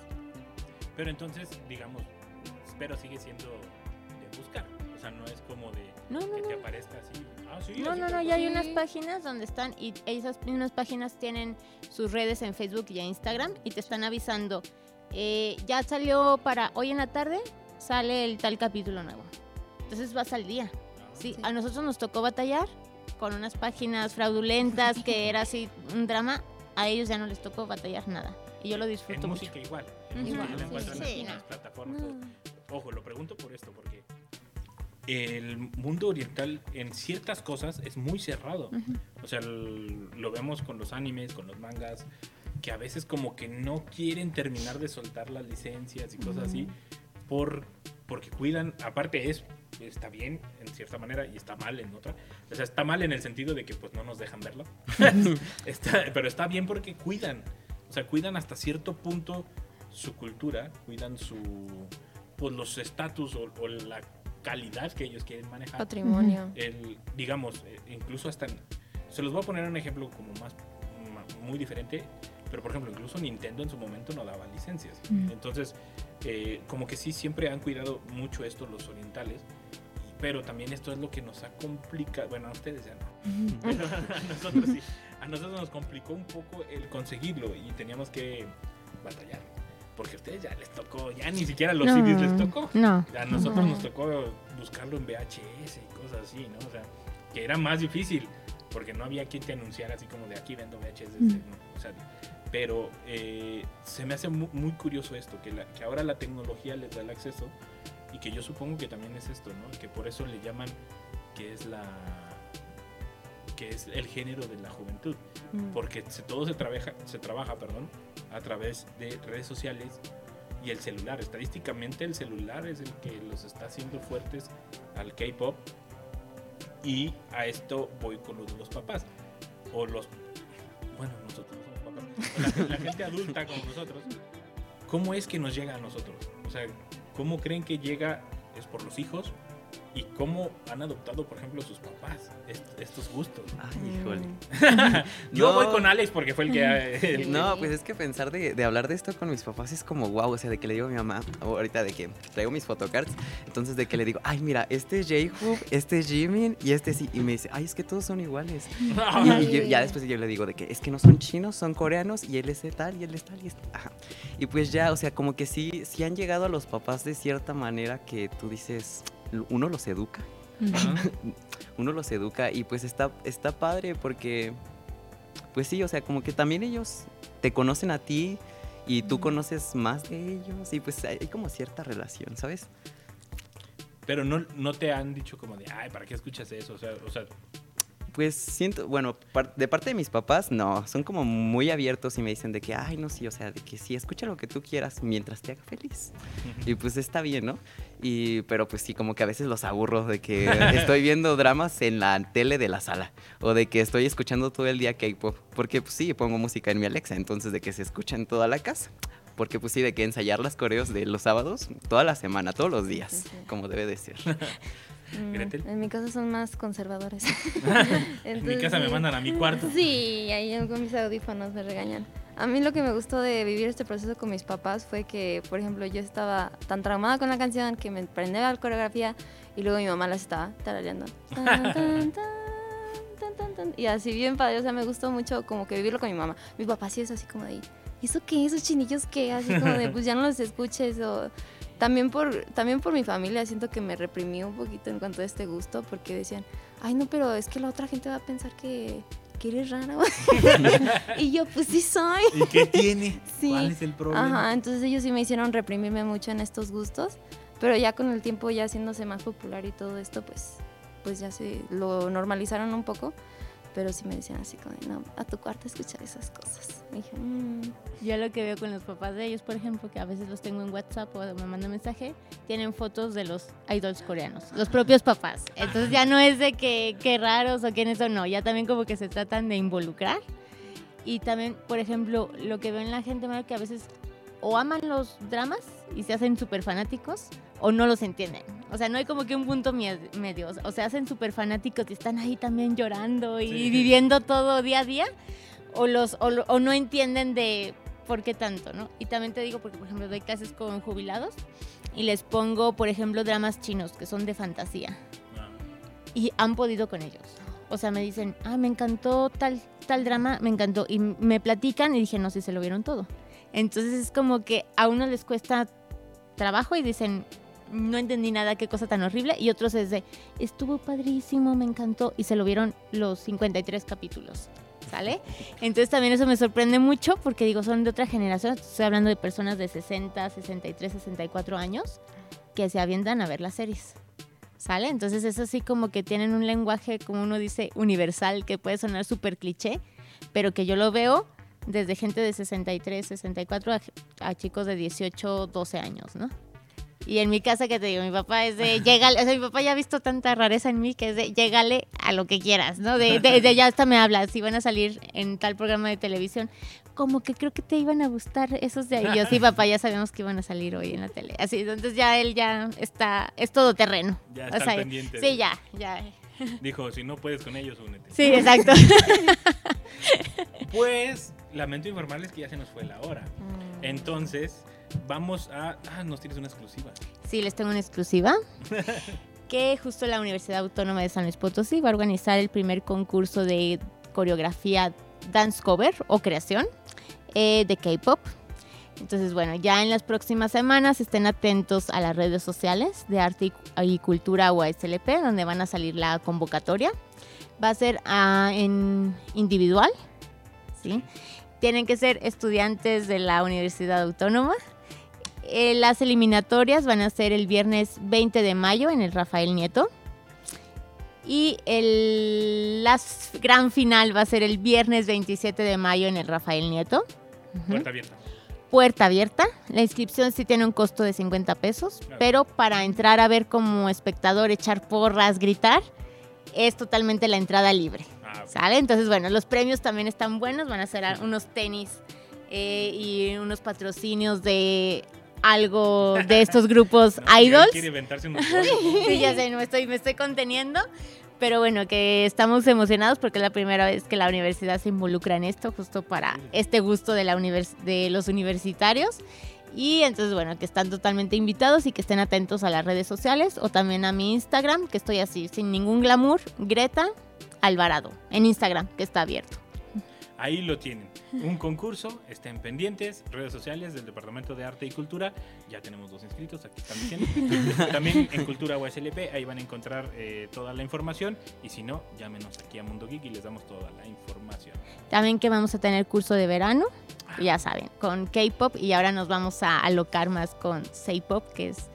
Pero entonces, digamos, pero sigue siendo de buscar. Sea, no es como de No, no, que te aparezca así. Ah, sí, No, así no, no, ya hay unas páginas donde están y esas mismas páginas tienen sus redes en Facebook y en Instagram y te están avisando. eh, ya salió para hoy en la tarde, sale el tal capítulo nuevo. Entonces vas al día. Sí, Sí. a nosotros nos tocó batallar con unas páginas fraudulentas que era así un drama. A ellos ya no les tocó batallar nada. Y yo lo En disfruto mucho. música igual. Ujú. En música ya la Sí, encuentran sí, en no. las plataformas. No. todo. Ojo, lo pregunto por esto, porque el mundo oriental en ciertas cosas es muy cerrado. O sea, lo vemos con los animes, con los mangas, que a veces como que no quieren terminar de soltar las licencias y cosas así, por, porque cuidan, aparte es, está bien en cierta manera y está mal en otra. O sea, está mal en el sentido de que pues no nos dejan verlo, Está- pero está bien porque cuidan, o sea, cuidan hasta cierto punto su cultura, cuidan su, pues los estatus o, o la calidad que ellos quieren manejar Patrimonio. el, digamos, eh, incluso hasta, se los voy a poner un ejemplo como más, muy diferente, pero por ejemplo, incluso Nintendo en su momento no daba licencias. Mm. Entonces, eh, como que sí, siempre han cuidado mucho esto los orientales, pero también esto es lo que nos ha complicado, bueno, a ustedes ya no, pero a nosotros sí, a nosotros nos complicó un poco el conseguirlo y teníamos que batallar. Porque a ustedes ya les tocó, ya ni siquiera a los No, CDs les tocó. No. A nosotros No. nos tocó buscarlo en VHS y cosas así, ¿no? O sea, que era más difícil porque no había quien te anunciara así como de aquí vendo VHS. Mm. ¿no? O sea, pero eh, se me hace mu- muy, curioso esto, que, la- que ahora la tecnología les da el acceso y que yo supongo que también es esto, ¿no? Que por eso le llaman que es la que es el género de la juventud Mm. porque se- todo se trabaja, se trabaja perdón, a través de redes sociales y el celular. Estadísticamente el celular es el que los está haciendo fuertes al K-Pop y a esto voy con lo de los papás. O los... Bueno, nosotros no somos papás. La, la gente adulta como nosotros. ¿Cómo es que nos llega a nosotros? O sea, ¿cómo creen que llega? ¿Es por los hijos? ¿Y cómo han adoptado, por ejemplo, sus papás est- estos gustos? Ay, híjole. Yo No. voy con Alex porque fue el que... el- No, pues es que pensar de, de hablar de esto con mis papás es como wow, o sea, de que le digo a mi mamá, ahorita de que traigo mis photocards, entonces de que le digo, ay, mira, este es J-Hope, este es Jimin y este sí, y me dice, ay, es que todos son iguales. Y, y yo- ya después yo le digo de que es que no son chinos, son coreanos y él es tal y él es tal y es ajá. Y pues ya, o sea, como que sí, sí han llegado a los papás de cierta manera que tú dices, uno los educa, uno los educa y pues está, está padre porque, pues sí, o sea, como que también ellos te conocen a ti y tú conoces más de ellos y pues hay, como cierta relación, ¿sabes? Pero no, no te han dicho como de, ay, ¿para qué escuchas eso? O sea, o sea Pues siento, bueno, par- de parte de mis papás, no, son como muy abiertos y me dicen de que, ay, no, sí, o sea, de que sí, escucha lo que tú quieras mientras te haga feliz. Y pues está bien, ¿no? Y, pero pues sí, como que a veces los aburro de que estoy viendo dramas en la tele de la sala o de que estoy escuchando todo el día K-pop, porque pues sí, pongo música en mi Alexa, entonces de que se escucha en toda la casa. Porque pues sí, de que ensayar las coreos de los sábados, toda la semana, todos los días, Sí, sí. como debe de ser. Mm. En mi casa son más conservadores. en mi casa me mandan a mi cuarto. Sí, ahí con mis audífonos me regañan. A mí lo que me gustó de vivir este proceso con mis papás fue que, por ejemplo, yo estaba tan traumada con la canción que me prendía la coreografía y luego mi mamá las estaba tarareando. Tan, tan, tan. Y así bien padre, o sea, me gustó mucho como que vivirlo con mi mamá. Mi papá sí es así como de, ¿y eso qué? ¿Esos chinillos qué? Así como de, pues ya no los escuches o... También por, también por mi familia siento que me reprimí un poquito en cuanto a este gusto porque decían, ay no, pero es que la otra gente va a pensar que, que eres rara. y yo, pues sí soy. ¿Y qué tiene? Sí. ¿Cuál es el problema? Ajá, entonces ellos sí me hicieron reprimirme mucho en estos gustos, pero ya con el tiempo ya haciéndose más popular y todo esto, pues, pues ya se lo normalizaron un poco, pero sí me decían así como, no, a tu cuarto escuchar esas cosas. Y dije, "Mm". Yo lo que veo con los papás de ellos, por ejemplo, que a veces los tengo en WhatsApp o me mandan mensaje, tienen fotos de los idols coreanos, los propios papás. Entonces ya no es de que qué raros o quiénes son, no, ya también como que se tratan de involucrar. Y también, por ejemplo, lo que veo en la gente que a veces o aman los dramas y se hacen súper fanáticos o no los entienden. O sea, no hay como que un punto medio. O se hacen súper fanáticos y están ahí también llorando y Sí. viviendo todo día a día o, los, o, o no entienden de por qué tanto, ¿no? Y también te digo, porque por ejemplo doy clases con jubilados y les pongo, por ejemplo, dramas chinos que son de fantasía Ah. y han podido con ellos. O sea, me dicen, ah, me encantó tal, tal drama, me encantó. Y me platican y dije, no sé, se lo vieron todo. Entonces es como que a uno les cuesta trabajo y dicen, no entendí nada, qué cosa tan horrible. Y otros es de, estuvo padrísimo, me encantó. Y se lo vieron los 53 capítulos. ¿Sale? Entonces también eso me sorprende mucho porque digo, son de otra generación. Estoy hablando de personas de 60, 63, 64 años que se avientan a ver las series. ¿Sale? Entonces es así como que tienen un lenguaje, como uno dice, universal, que puede sonar súper cliché, pero que yo lo veo desde gente de 63, 64 a, a chicos de 18, 12 años, ¿no? Y en mi casa, que te digo, mi papá es de, llégale, o sea, mi papá ya ha visto tanta rareza en mí que es de, llégale a lo que quieras, ¿no? De, de, de ya hasta me habla, si van a salir en tal programa de televisión, como que creo que te iban a gustar esos de ahí. Y yo, sí, papá, ya sabemos que iban a salir hoy en la tele. Así, entonces ya él ya está, es todo terreno. Ya O está sea, al pendiente. Sí, ya, ya. Dijo, si no puedes con ellos, únete. Sí, exacto. Pues, lamento informarles que ya se nos fue la hora. Mm. Entonces, vamos a... Ah, nos tienes una exclusiva. Sí, les tengo una exclusiva. que justo la Universidad Autónoma de San Luis Potosí va a organizar el primer concurso de coreografía dance cover o creación eh, de K-pop. Entonces, bueno, ya en las próximas semanas estén atentos a las redes sociales de Arte y Cu- y Cultura UASLP, donde van a salir la convocatoria. Va a ser ah, en individual, ¿sí? Tienen que ser estudiantes de la Universidad Autónoma. Eh, las eliminatorias van a ser el viernes 20 de mayo en el Rafael Nieto. Y el, la gran final va a ser el viernes 27 de mayo en el Rafael Nieto. Puerta abierta. Puerta abierta. La inscripción sí tiene un costo de 50 pesos, Claro. pero para entrar a ver como espectador, echar porras, gritar, es totalmente la entrada libre. ¿Sale? Entonces, bueno, los premios también están buenos. Van a ser unos tenis eh, y unos patrocinios de algo de estos grupos No, idols. Quiere inventarse unos. Sí, ya sé, no me estoy, me estoy conteniendo. Pero bueno, que estamos emocionados porque es la primera vez que la universidad se involucra en esto, justo para este gusto de, la univers- de los universitarios. Y entonces, bueno, que están totalmente invitados y que estén atentos a las redes sociales o también a mi Instagram, que estoy así, sin ningún glamour, Greta Alvarado, en Instagram, que está abierto. Ahí lo tienen. Un concurso, estén pendientes, redes sociales del Departamento de Arte y Cultura. Ya tenemos dos inscritos, aquí están diciendo. También en Cultura USLP, ahí van a encontrar eh, toda la información. Y si no, llámenos aquí a Mundo Geek y les damos toda la información. También que vamos a tener curso de verano, ya saben, con K-pop y ahora nos vamos a alocar más con K-pop, que es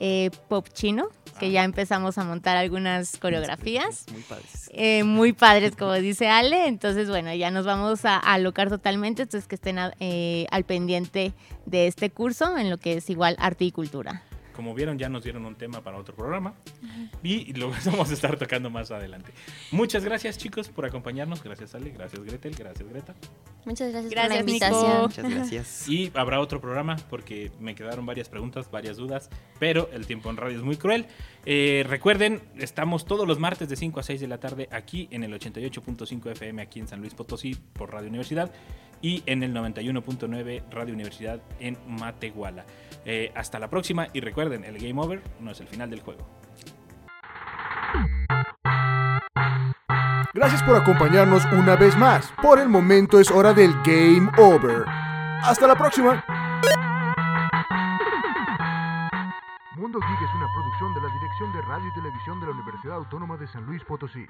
eh, pop chino, que ya empezamos a montar algunas coreografías. Muy padres. eh, muy padres, como dice Ale. Entonces, bueno, ya nos vamos a, a alocar totalmente. Entonces, que estén a- eh, al pendiente de este curso en lo que es igual arte y cultura. Como vieron, ya nos dieron un tema para otro programa. Y lo vamos a estar tocando más adelante. Muchas gracias, chicos, por acompañarnos. Gracias, Ale. Gracias, Gretel. Gracias, Greta. Muchas gracias, por la Nico. invitación. Muchas gracias. Y habrá otro programa porque me quedaron varias preguntas, varias dudas, pero el tiempo en radio es muy cruel. Eh, recuerden, estamos todos los martes de 5 a 6 de la tarde aquí en el 88.5 FM aquí en San Luis Potosí por Radio Universidad y en el 91.9 Radio Universidad en Matehuala. Eh, hasta la próxima y recuerden, el game over no es el final del juego. Gracias por acompañarnos una vez más. Por el momento es hora del Game Over. Hasta la próxima. Mundo Geek es una producción de la Dirección de Radio y Televisión de la Universidad Autónoma de San Luis Potosí.